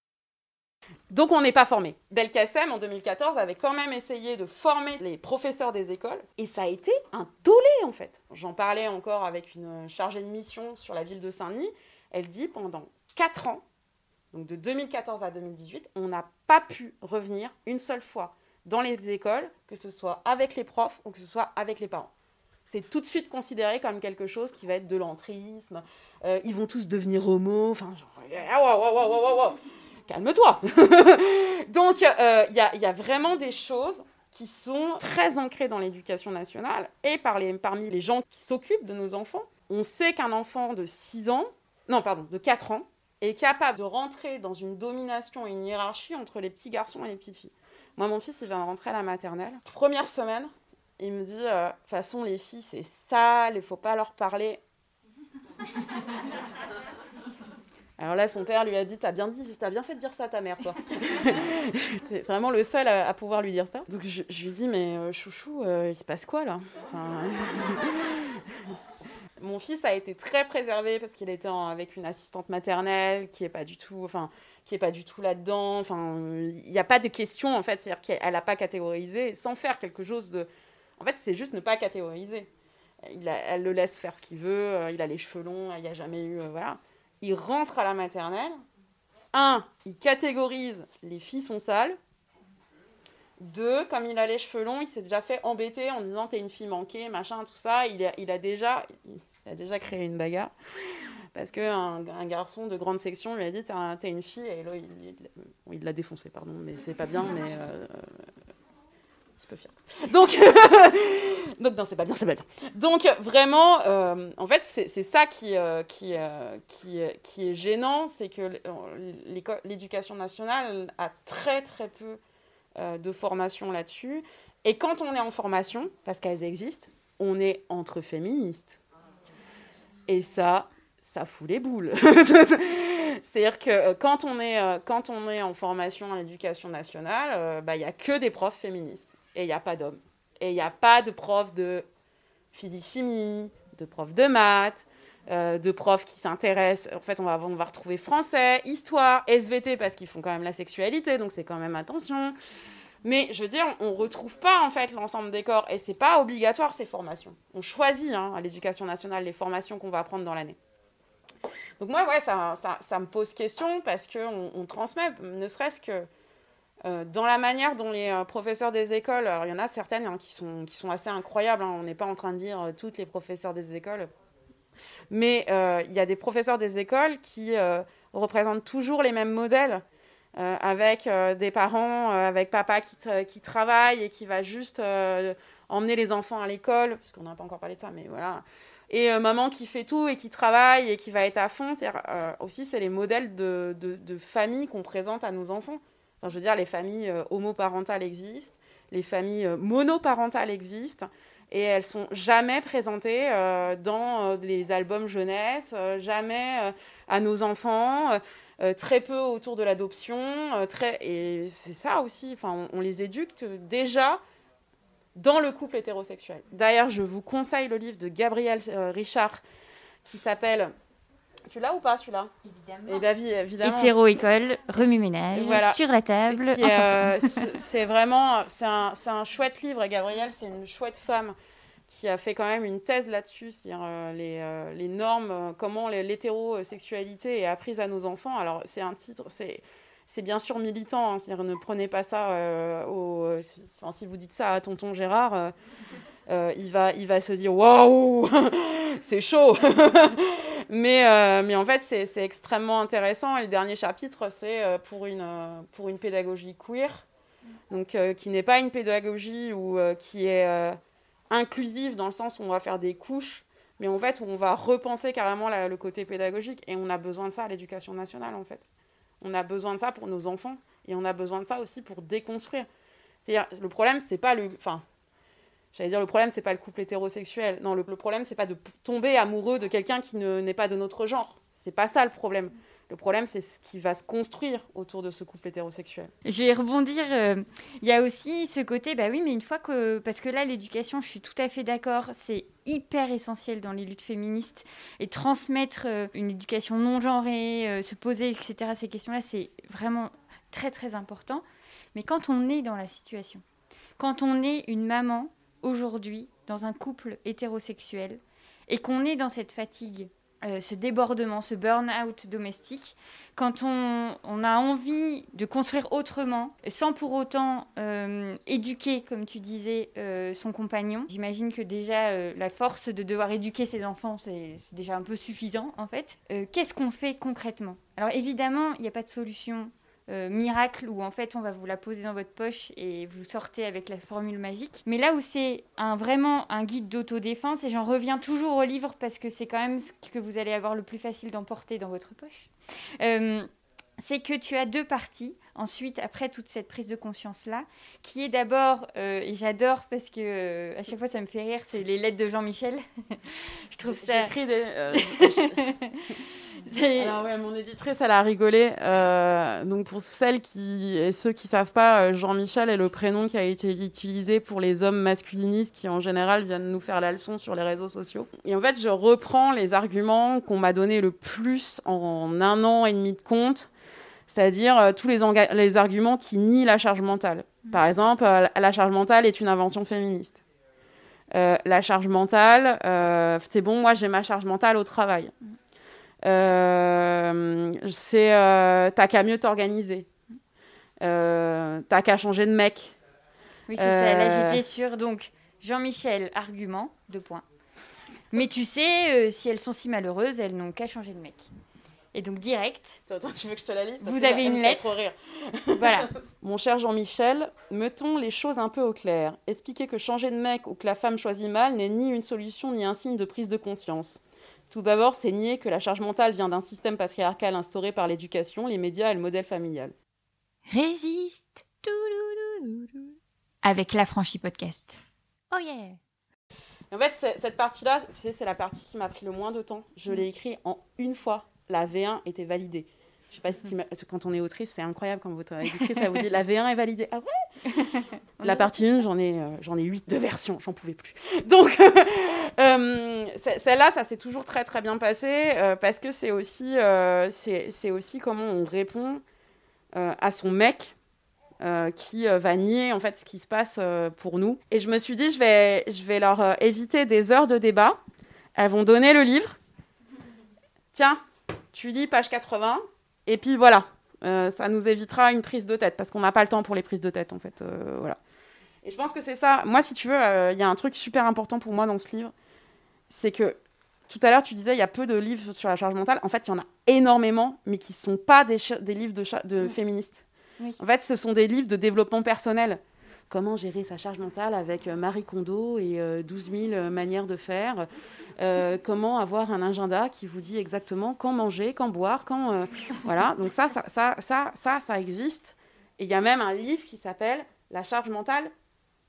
Donc on n'est pas formé. Belkacem, en 2014, avait quand même essayé de former les professeurs des écoles, et ça a été un tollé en fait. J'en parlais encore avec une chargée de mission sur la ville de Saint-Denis, elle dit pendant 4 ans, donc de 2014 à 2018, on n'a pas pu revenir une seule fois dans les écoles, que ce soit avec les profs ou que ce soit avec les parents. C'est tout de suite considéré comme quelque chose qui va être de l'entrisme. Euh, ils vont tous devenir homo. Enfin, genre, calme-toi. Donc, il y, a, vraiment des choses qui sont très ancrées dans l'éducation nationale et parmi les gens qui s'occupent de nos enfants. On sait qu'un enfant de 6 ans non, pardon, de 4 ans, est capable de rentrer dans une domination et une hiérarchie entre les petits garçons et les petites filles. Moi, mon fils, il vient de rentrer à la maternelle. Première semaine, il me dit, euh, façon, les filles, c'est sale, il faut pas leur parler. Alors là, son père lui a dit T'as bien, dit, as bien fait de dire ça à ta mère, toi. J'étais vraiment le seul à, pouvoir lui dire ça. Donc je, lui dis Mais euh, chouchou, euh, il se passe quoi là? Mon fils a été très préservé parce qu'il était avec une assistante maternelle qui est pas du tout, enfin, qui est pas du tout là-dedans. Enfin, il n'y a pas de question en fait, c'est-à-dire qu'elle n'a pas catégorisé sans faire quelque chose de. En fait, c'est juste ne pas catégoriser. Elle le laisse faire ce qu'il veut. Euh, il a les cheveux longs. Il n'y a jamais eu, euh, voilà. Il rentre à la maternelle. Un, il catégorise les filles sont sales. Deux, comme il a les cheveux longs, il s'est déjà fait embêter en disant t'es une fille manquée, machin, tout ça. Il a, il a, déjà, il a déjà créé une bagarre. Parce qu'un un garçon de grande section lui a dit T'es une fille, et là, il l'a défoncé, pardon, mais c'est pas bien, mais. Euh, Donc, donc non, c'est pas bien, c'est pas bien. Donc, vraiment, euh, en fait, c'est ça qui, euh, qui, qui, qui, est gênant c'est que l'éducation nationale a très, très peu euh, de formation là-dessus. Et quand on est en formation, parce qu'elles existent, on est entre féministes. Et ça, ça fout les boules. C'est-à-dire que euh, quand on est, euh, quand on est en formation en éducation nationale, bah, il n'y a que des profs féministes. Et il n'y a pas d'hommes. Et il n'y a pas de profs de physique-chimie, de profs de maths, de profs qui s'intéressent. En fait, on va, va retrouver français, histoire, SVT, parce qu'ils font quand même la sexualité, donc c'est quand même attention. Mais je veux dire, on retrouve pas en fait l'ensemble des corps et c'est pas obligatoire ces formations. On choisit hein, à l'éducation nationale les formations qu'on va apprendre dans l'année. Donc moi, ouais, ça, me pose question parce qu'on on transmet, ne serait-ce que euh, dans la manière dont les euh, professeurs des écoles, alors il y en a certaines hein, qui, sont, qui sont assez incroyables, hein, on n'est pas en train de dire euh, toutes les professeurs des écoles, mais il y a des professeurs des écoles qui représentent toujours les mêmes modèles euh, avec euh, des parents, euh, avec papa qui, qui, travaille et qui va juste emmener les enfants à l'école, puisqu'on n'a pas encore parlé de ça, mais voilà. et maman qui fait tout et qui travaille et qui va être à fond. C'est aussi c'est les modèles de, de, de famille qu'on présente à nos enfants. Je veux dire, les familles homoparentales existent, les familles monoparentales existent et elles sont jamais présentées euh, dans euh, les albums jeunesse, euh, jamais à nos enfants, très peu autour de l'adoption, très et c'est ça aussi. Enfin, on, les éduque déjà dans le couple hétérosexuel. D'ailleurs, je vous conseille le livre de Gabriel Richard qui s'appelle tu l'as ou pas celui-là? Évidemment. Et eh évidemment. Hétéro-école, remue-ménage, sur la table. c'est vraiment, c'est un, un, chouette livre. Et Gabrielle, c'est une chouette femme qui a fait quand même une thèse là-dessus, c'est-à-dire euh, les, euh, les, normes, euh, comment l'hétérosexualité est apprise à nos enfants. Alors, c'est un titre, c'est. C'est bien sûr militant, hein, c'est-à-dire ne prenez pas ça au. Enfin, si vous dites ça à tonton Gérard, il, va, il va se dire waouh, c'est chaud. mais, mais en fait, c'est extrêmement intéressant. Et le dernier chapitre, c'est pour, une, pour une pédagogie queer, donc qui n'est pas une pédagogie ou qui est inclusive dans le sens où on va faire des couches, mais en fait où on va repenser carrément le côté pédagogique et on a besoin de ça à l'éducation nationale en fait. On a besoin de ça pour nos enfants et on a besoin de ça aussi pour déconstruire. C'est-à-dire le problème c'est pas le enfin j'allais dire le problème c'est pas le couple hétérosexuel. Non, le, le problème c'est pas de tomber amoureux de quelqu'un qui n'est pas de notre genre. C'est pas ça le problème. Le problème, c'est ce qui va se construire autour de ce couple hétérosexuel. Je vais rebondir. Euh, il y a aussi ce côté, bah oui, mais une fois que. Parce que là, l'éducation, je suis tout à fait d'accord, c'est hyper essentiel dans les luttes féministes. Et transmettre euh, une éducation non genrée, euh, se poser, etc., ces questions-là, c'est vraiment très, très important. Mais quand on est dans la situation, quand on est une maman aujourd'hui dans un couple hétérosexuel et qu'on est dans cette fatigue euh, ce débordement, ce burn-out domestique, quand on, a envie de construire autrement, sans pour autant euh, éduquer, comme tu disais, euh, son compagnon, j'imagine que déjà la force de devoir éduquer ses enfants, c'est déjà un peu suffisant en fait. Qu'est-ce qu'on fait concrètement? Alors évidemment, il n'y a pas de solution euh, miracle où en fait on va vous la poser dans votre poche et vous sortez avec la formule magique. Mais là où c'est un, vraiment un guide d'autodéfense, et j'en reviens toujours au livre parce que c'est quand même ce que vous allez avoir le plus facile d'emporter dans votre poche, euh, c'est que tu as deux parties. Ensuite, après toute cette prise de conscience-là, qui est d'abord, euh, et j'adore parce que à chaque fois ça me fait rire, c'est les lettres de Jean-Michel. Je trouve ça. Alors ouais, mon éditrice, elle a rigolé. Euh, donc pour celles qui et ceux qui savent pas, euh, Jean-Michel est le prénom qui a été utilisé pour les hommes masculinistes qui en général viennent nous faire la leçon sur les réseaux sociaux. Et en fait, je reprends les arguments qu'on m'a donné le plus en un an et demi de compte, c'est-à-dire euh, tous les, les arguments qui nient la charge mentale. Par exemple, la charge mentale est une invention féministe. la charge mentale, c'est bon, moi j'ai ma charge mentale au travail. Euh, c'est euh, t'as qu'à mieux t'organiser. Euh, t'as qu'à changer de mec. Oui, c'est ça. Là, j'étais sur donc Jean-Michel, argument, deux points. Mais tu sais, si elles sont si malheureuses, elles n'ont qu'à changer de mec. Et donc direct. Attends, tu veux que je te la lise? Vous avez une lettre. Rire. voilà. Mon cher Jean-Michel, mettons les choses un peu au clair. Expliquer que changer de mec ou que la femme choisit mal n'est ni une solution ni un signe de prise de conscience. Tout d'abord, c'est nier que la charge mentale vient d'un système patriarcal instauré par l'éducation, les médias et le modèle familial. Résiste. Avec la franchise podcast. Oh yeah. En fait, cette partie-là, c'est la partie qui m'a pris le moins de temps. Je l'ai écrit en une fois. La V1 était validée. Je sais pas si quand on est autrice, c'est incroyable quand votre éditrice ça vous dit la V1 est validée. Ah ouais? La partie 1, j'en ai, euh, j'en ai 8 de versions, j'en pouvais plus. Donc, euh, celle-là, ça s'est toujours très très bien passé euh, parce que c'est aussi, c'est aussi comment on répond à son mec. qui va nier en fait ce qui se passe pour nous. Et je me suis dit, je vais, je vais leur éviter des heures de débat. Elles vont donner le livre. Tiens, tu lis page 80, et puis voilà, euh, ça nous évitera une prise de tête parce qu'on n'a pas le temps pour les prises de tête en fait. Euh, voilà. Et je pense que c'est ça. Moi, si tu veux, euh, il y a un truc super important pour moi dans ce livre, c'est que tout à l'heure tu disais il y a peu de livres sur la charge mentale. En fait, il y en a énormément, mais qui ne sont pas des, des livres de, de féministes. En fait, ce sont des livres de développement personnel. comment gérer sa charge mentale avec Marie Kondo et 12 000 manières de faire. comment avoir un agenda qui vous dit exactement quand manger, quand boire, quand voilà. Donc ça, ça, ça, ça, ça, ça existe. Et il y a même un livre qui s'appelle La charge mentale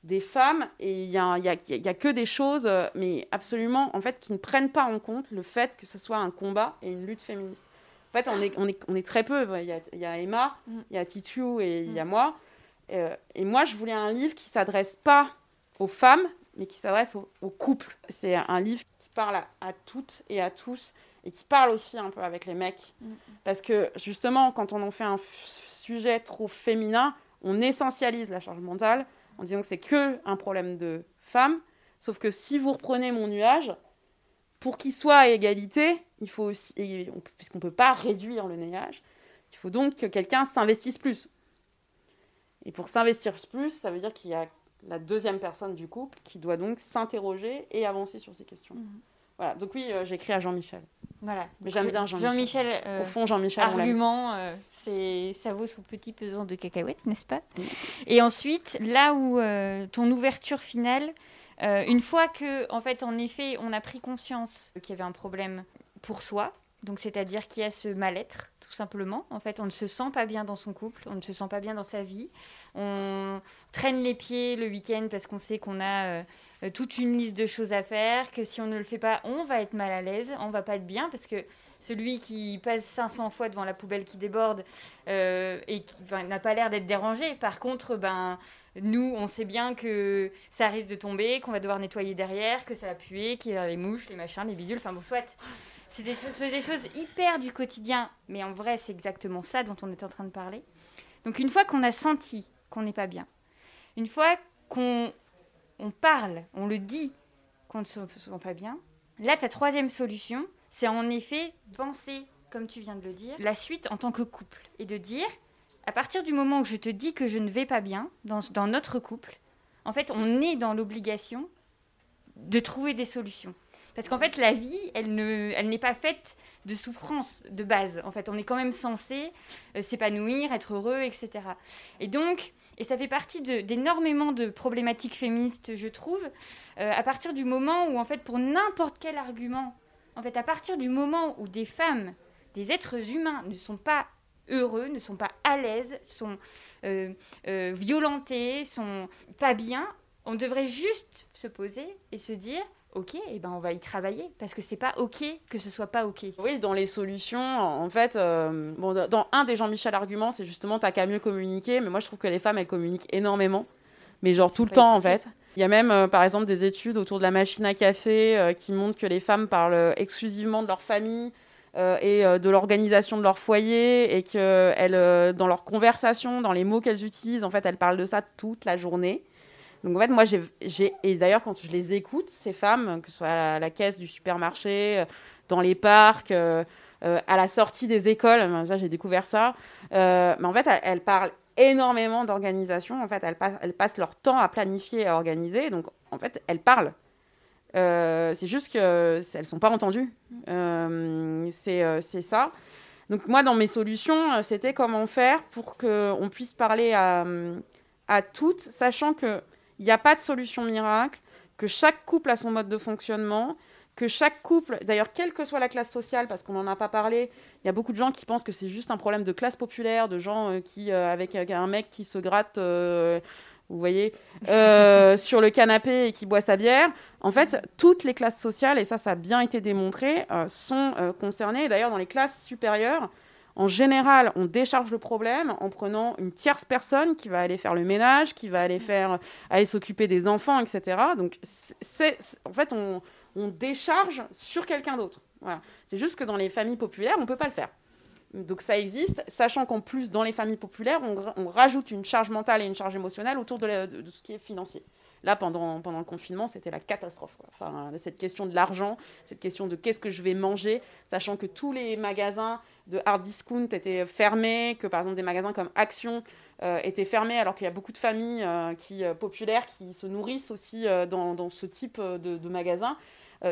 des femmes et il n'y a, y a, y a, que des choses, mais absolument, en fait, qui ne prennent pas en compte le fait que ce soit un combat et une lutte féministe. En fait, on est, on est, on est très peu. Il y a, y a, Emma, mm. il y a Titu et il y a mm. moi. Euh, et moi, je voulais un livre qui s'adresse pas aux femmes, mais qui s'adresse aux, couples. C'est un livre qui parle à, toutes et à tous et qui parle aussi un peu avec les mecs. Mm. Parce que justement, quand on en fait un sujet trop féminin, on essentialise la charge mentale en disant que c'est que un problème de femmes. Sauf que si vous reprenez mon nuage, pour qu'il soit à égalité, il faut aussi, puisqu'on ne peut pas réduire le nuage, il faut donc que quelqu'un s'investisse plus. Et pour s'investir plus, ça veut dire qu'il y a la deuxième personne du couple qui doit donc s'interroger et avancer sur ces questions. Mhm. Voilà, donc oui, euh, j'écris à Jean-Michel. Voilà. Mais j'aime bien Jean-Michel. Jean-Michel. Euh, Au fond, Jean-Michel. Argument, euh, c'est ça vaut son petit pesant de cacahuètes, n'est-ce pas? Et ensuite, là où ton ouverture finale, une fois que, en fait, en effet, on a pris conscience qu'il y avait un problème pour soi, donc c'est-à-dire qu'il y a ce mal-être, tout simplement. En fait, on ne se sent pas bien dans son couple, on ne se sent pas bien dans sa vie. On traîne les pieds le week-end parce qu'on sait qu'on a euh, toute une liste de choses à faire, que si on ne le fait pas, on va être mal à l'aise, on va pas être bien parce que celui qui passe 500 fois devant la poubelle qui déborde euh, et qui n'a pas l'air d'être dérangé. Par contre, ben, nous, on sait bien que ça risque de tomber, qu'on va devoir nettoyer derrière, que ça va puer, qu'il y a les mouches, les machins, les bidules, enfin bon, soit. C'est des, des, choses hyper du quotidien, mais en vrai, c'est exactement ça dont on est en train de parler. Donc une fois qu'on a senti qu'on n'est pas bien, une fois qu'on on parle, on le dit qu'on ne se sent pas bien, là, ta troisième solution, c'est en effet penser, comme tu viens de le dire, la suite en tant que couple. Et de dire, à partir du moment où je te dis que je ne vais pas bien dans, dans notre couple, en fait, on est dans l'obligation de trouver des solutions. Parce qu'en fait, la vie, elle ne, elle n'est pas faite de souffrance de base. En fait, on est quand même censé euh, s'épanouir, être heureux, etc. Et donc, et ça fait partie d'énormément de, problématiques féministes, je trouve, euh, à partir du moment où, en fait, pour n'importe quel argument, en fait, à partir du moment où des femmes, des êtres humains ne sont pas heureux, ne sont pas à l'aise, sont euh, violentés, sont pas bien, on devrait juste se poser et se dire ok, et eh ben on va y travailler parce que c'est pas ok que ce soit pas ok. Oui, dans les solutions, en fait, euh, bon, dans un des Jean-Michel arguments, c'est justement t'as qu'à mieux communiquer, mais moi je trouve que les femmes elles communiquent énormément, mais genre tout le temps en fait. Il y a même euh, par exemple des études autour de la machine à café euh, qui montrent que les femmes parlent exclusivement de leur famille. et de l'organisation de leur foyer et que dans leur conversation, dans les mots qu'elles utilisent, en fait, elles parlent de ça toute la journée. Donc en fait, moi, j'ai. Et d'ailleurs, quand je les écoute, ces femmes, que ce soit à la, caisse du supermarché, euh, dans les parcs, euh, euh, à la sortie des écoles, ça, j'ai découvert ça. mais en fait, elles, parlent énormément d'organisation. En fait, elles, elles, passent leur temps à planifier et à organiser. Donc, en fait, elles parlent. c'est juste qu'elles ne sont pas entendues. c'est ça. Donc, moi, dans mes solutions, c'était comment faire pour qu'on puisse parler à, à toutes, sachant que il n'y a pas de solution miracle, que chaque couple a son mode de fonctionnement, que chaque couple, d'ailleurs, quelle que soit la classe sociale, parce qu'on n'en a pas parlé, il y a beaucoup de gens qui pensent que c'est juste un problème de classe populaire, de gens euh, qui, euh, avec euh, un mec qui se gratte, vous voyez, sur le canapé et qui boit sa bière. En fait, toutes les classes sociales, et ça, ça a bien été démontré, sont concernées. D'ailleurs, dans les classes supérieures, en général, on décharge le problème en prenant une tierce personne qui va aller faire le ménage, qui va aller faire, aller s'occuper des enfants, etc. Donc, en fait, on, décharge sur quelqu'un d'autre. C'est juste que dans les familles populaires, on ne peut pas le faire. Donc ça existe, sachant qu'en plus, dans les familles populaires, on, rajoute une charge mentale et une charge émotionnelle autour de, de, ce qui est financier. Là, pendant, le confinement, c'était la catastrophe. Cette question de l'argent, cette question de qu'est-ce que je vais manger, sachant que tous les magasins de hard discount étaient fermés, que par exemple des magasins comme Action euh, étaient fermés, alors qu'il y a beaucoup de familles euh, qui, euh, populaires qui se nourrissent aussi dans, dans, ce type de, magasins.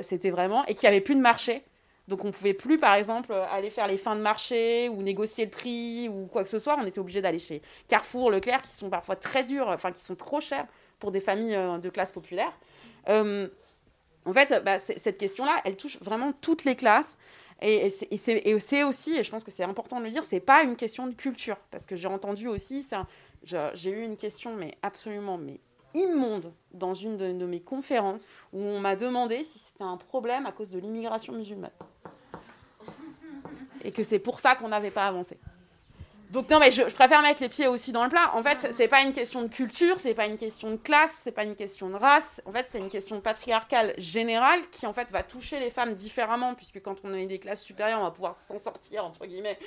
C'était vraiment. Et qu'il n'y avait plus de marché. Donc on pouvait plus, par exemple, aller faire les fins de marché ou négocier le prix ou quoi que ce soit. On était obligé d'aller chez Carrefour, Leclerc, qui sont parfois très durs, enfin qui sont trop chers pour des familles de classe populaire. En fait, bah, cette question-là, elle touche vraiment toutes les classes. Et, c'est aussi, et je pense que c'est important de le dire, c'est pas une question de culture. Parce que j'ai entendu aussi, j'ai eu une question, mais absolument mais immonde, dans une de mes conférences, où on m'a demandé si c'était un problème à cause de l'immigration musulmane et que c'est pour ça qu'on n'avait pas avancé. Donc non, mais je, préfère mettre les pieds aussi dans le plat. En fait, c'est pas une question de culture, c'est pas une question de classe, c'est pas une question de race. En fait, c'est une question patriarcale générale qui en fait va toucher les femmes différemment, puisque quand on est des classes supérieures, on va pouvoir s'en sortir entre guillemets,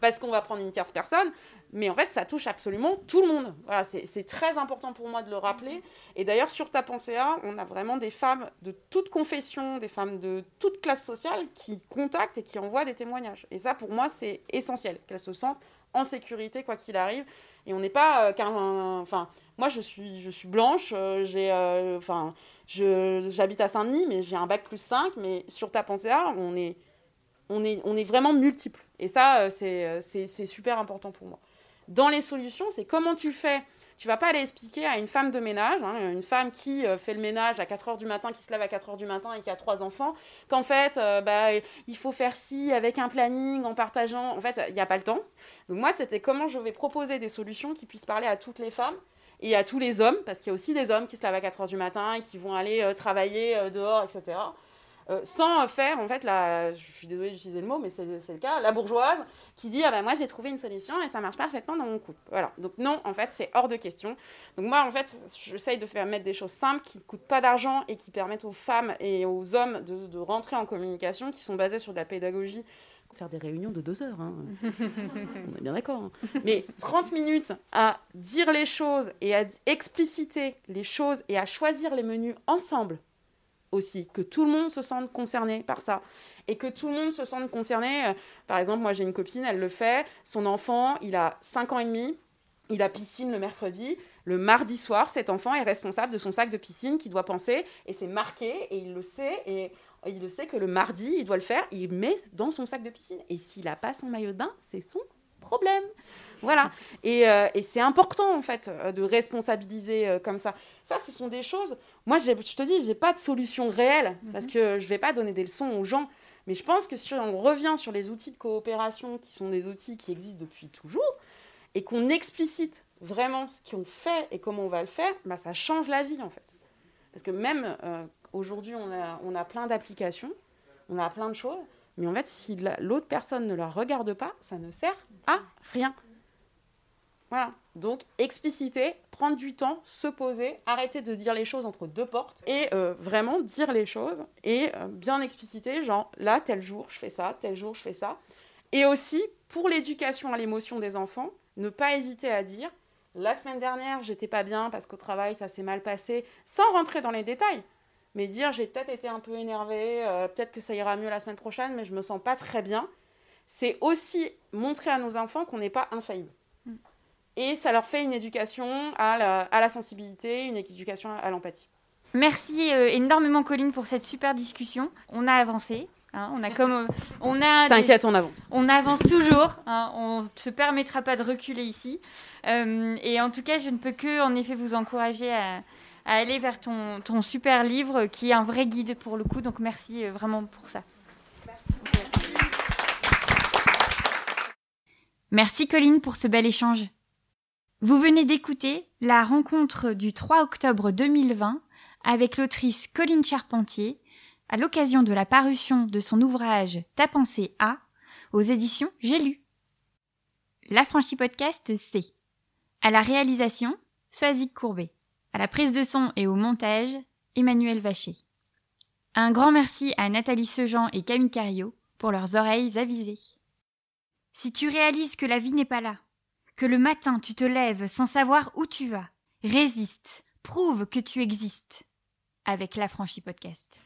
parce qu'on va prendre une tierce personne. Mais en fait, ça touche absolument tout le monde. Voilà, c'est très important pour moi de le rappeler. Et d'ailleurs, sur Ta Pensée A, on a vraiment des femmes de toute confession, des femmes de toute classe sociale qui contactent et qui envoient des témoignages. Et ça, pour moi, c'est essentiel, qu'elles se sentent en sécurité quoi qu'il arrive. Et on n'est pas euh, Enfin, moi, je suis, je suis blanche, euh, j'ai... Euh, enfin, j'habite à Saint-Denis, mais j'ai un bac plus 5, mais sur Ta Pensée on est, on est, on est vraiment multiples. Et ça, c'est super important pour moi. Dans les solutions, c'est comment tu fais tu vas pas aller expliquer à une femme de ménage, hein, une femme qui euh, fait le ménage à 4 heures du matin, qui se lève à 4 heures du matin et qui a trois enfants, qu'en fait, euh, bah, il faut faire ci avec un planning, en partageant. En fait, il n'y a pas le temps. Donc moi, c'était comment je vais proposer des solutions qui puissent parler à toutes les femmes et à tous les hommes, parce qu'il y a aussi des hommes qui se lèvent à 4 heures du matin et qui vont aller euh, travailler dehors, etc. Euh, sans faire, en fait, la, je suis désolée d'utiliser le mot, mais c'est le cas, la bourgeoise qui dit Ah ben moi j'ai trouvé une solution et ça marche parfaitement dans mon couple. Voilà. Donc non, en fait, c'est hors de question. Donc moi, en fait, j'essaye de faire mettre des choses simples qui ne coûtent pas d'argent et qui permettent aux femmes et aux hommes de, de, rentrer en communication, qui sont basées sur de la pédagogie. Faire des réunions de deux heures, hein. on est bien d'accord. Hein. Mais 30 minutes à dire les choses et à expliciter les choses et à choisir les menus ensemble que tout le monde se sente concerné par ça. Et que tout le monde se sente concerné. Euh, par exemple, moi j'ai une copine, elle le fait, son enfant, il a 5 ans et demi, il a piscine le mercredi. Le mardi soir, cet enfant est responsable de son sac de piscine qu'il doit penser, et c'est marqué, et il le sait, et il le sait que le mardi, il doit le faire, il met dans son sac de piscine. Et s'il n'a pas son maillot de bain, c'est son problème. Voilà. Euh, et, c'est important, en fait, euh, de responsabiliser euh, comme ça. Ça, ce sont des choses. Moi, je te dis, j'ai pas de solution réelle mhm. parce que je vais pas donner des leçons aux gens. Mais je pense que si on revient sur les outils de coopération, qui sont des outils qui existent depuis toujours, et qu'on explicite vraiment ce qu'on fait et comment on va le faire, bah, ça change la vie, en fait. Parce que même aujourd'hui, on a, on a plein d'applications, on a plein de choses, mais en fait, si l'autre personne ne la regarde pas, ça ne sert à rien. Voilà. Donc, expliciter, prendre du temps, se poser, arrêter de dire les choses entre deux portes et euh, vraiment dire les choses et euh, bien expliciter, genre là, tel jour, je fais ça, tel jour, je fais ça. Et aussi, pour l'éducation à l'émotion des enfants, ne pas hésiter à dire la semaine dernière, j'étais pas bien parce qu'au travail, ça s'est mal passé, sans rentrer dans les détails. Mais dire j'ai peut-être été un peu énervée, euh, peut-être que ça ira mieux la semaine prochaine, mais je me sens pas très bien. C'est aussi montrer à nos enfants qu'on n'est pas infaillible. Et ça leur fait une éducation à la, sensibilité, une éducation à l'empathie. Merci euh, énormément, Colline, pour cette super discussion. On a avancé. Hein, on a comme euh, on a. T'inquiète, on avance. On avance toujours. Hein, on ne se permettra pas de reculer ici. Euh, et en tout cas, je ne peux que, en effet, vous encourager à, aller vers ton, ton, super livre, qui est un vrai guide pour le coup. Donc, merci vraiment pour ça. Merci. Merci, Colline, pour ce bel échange. Vous venez d'écouter la rencontre du 3 octobre 2020 avec l'autrice Colline Charpentier à l'occasion de la parution de son ouvrage Ta pensée A aux éditions J'ai lu. La franchise podcast c'est à la réalisation Soazic Courbet, à la prise de son et au montage Emmanuel Vacher. Un grand merci à Nathalie Sejean et Camille Cario pour leurs oreilles avisées. Si tu réalises que la vie n'est pas là, que le matin tu te lèves sans savoir où tu vas. Résiste, prouve que tu existes avec l'affranchi podcast.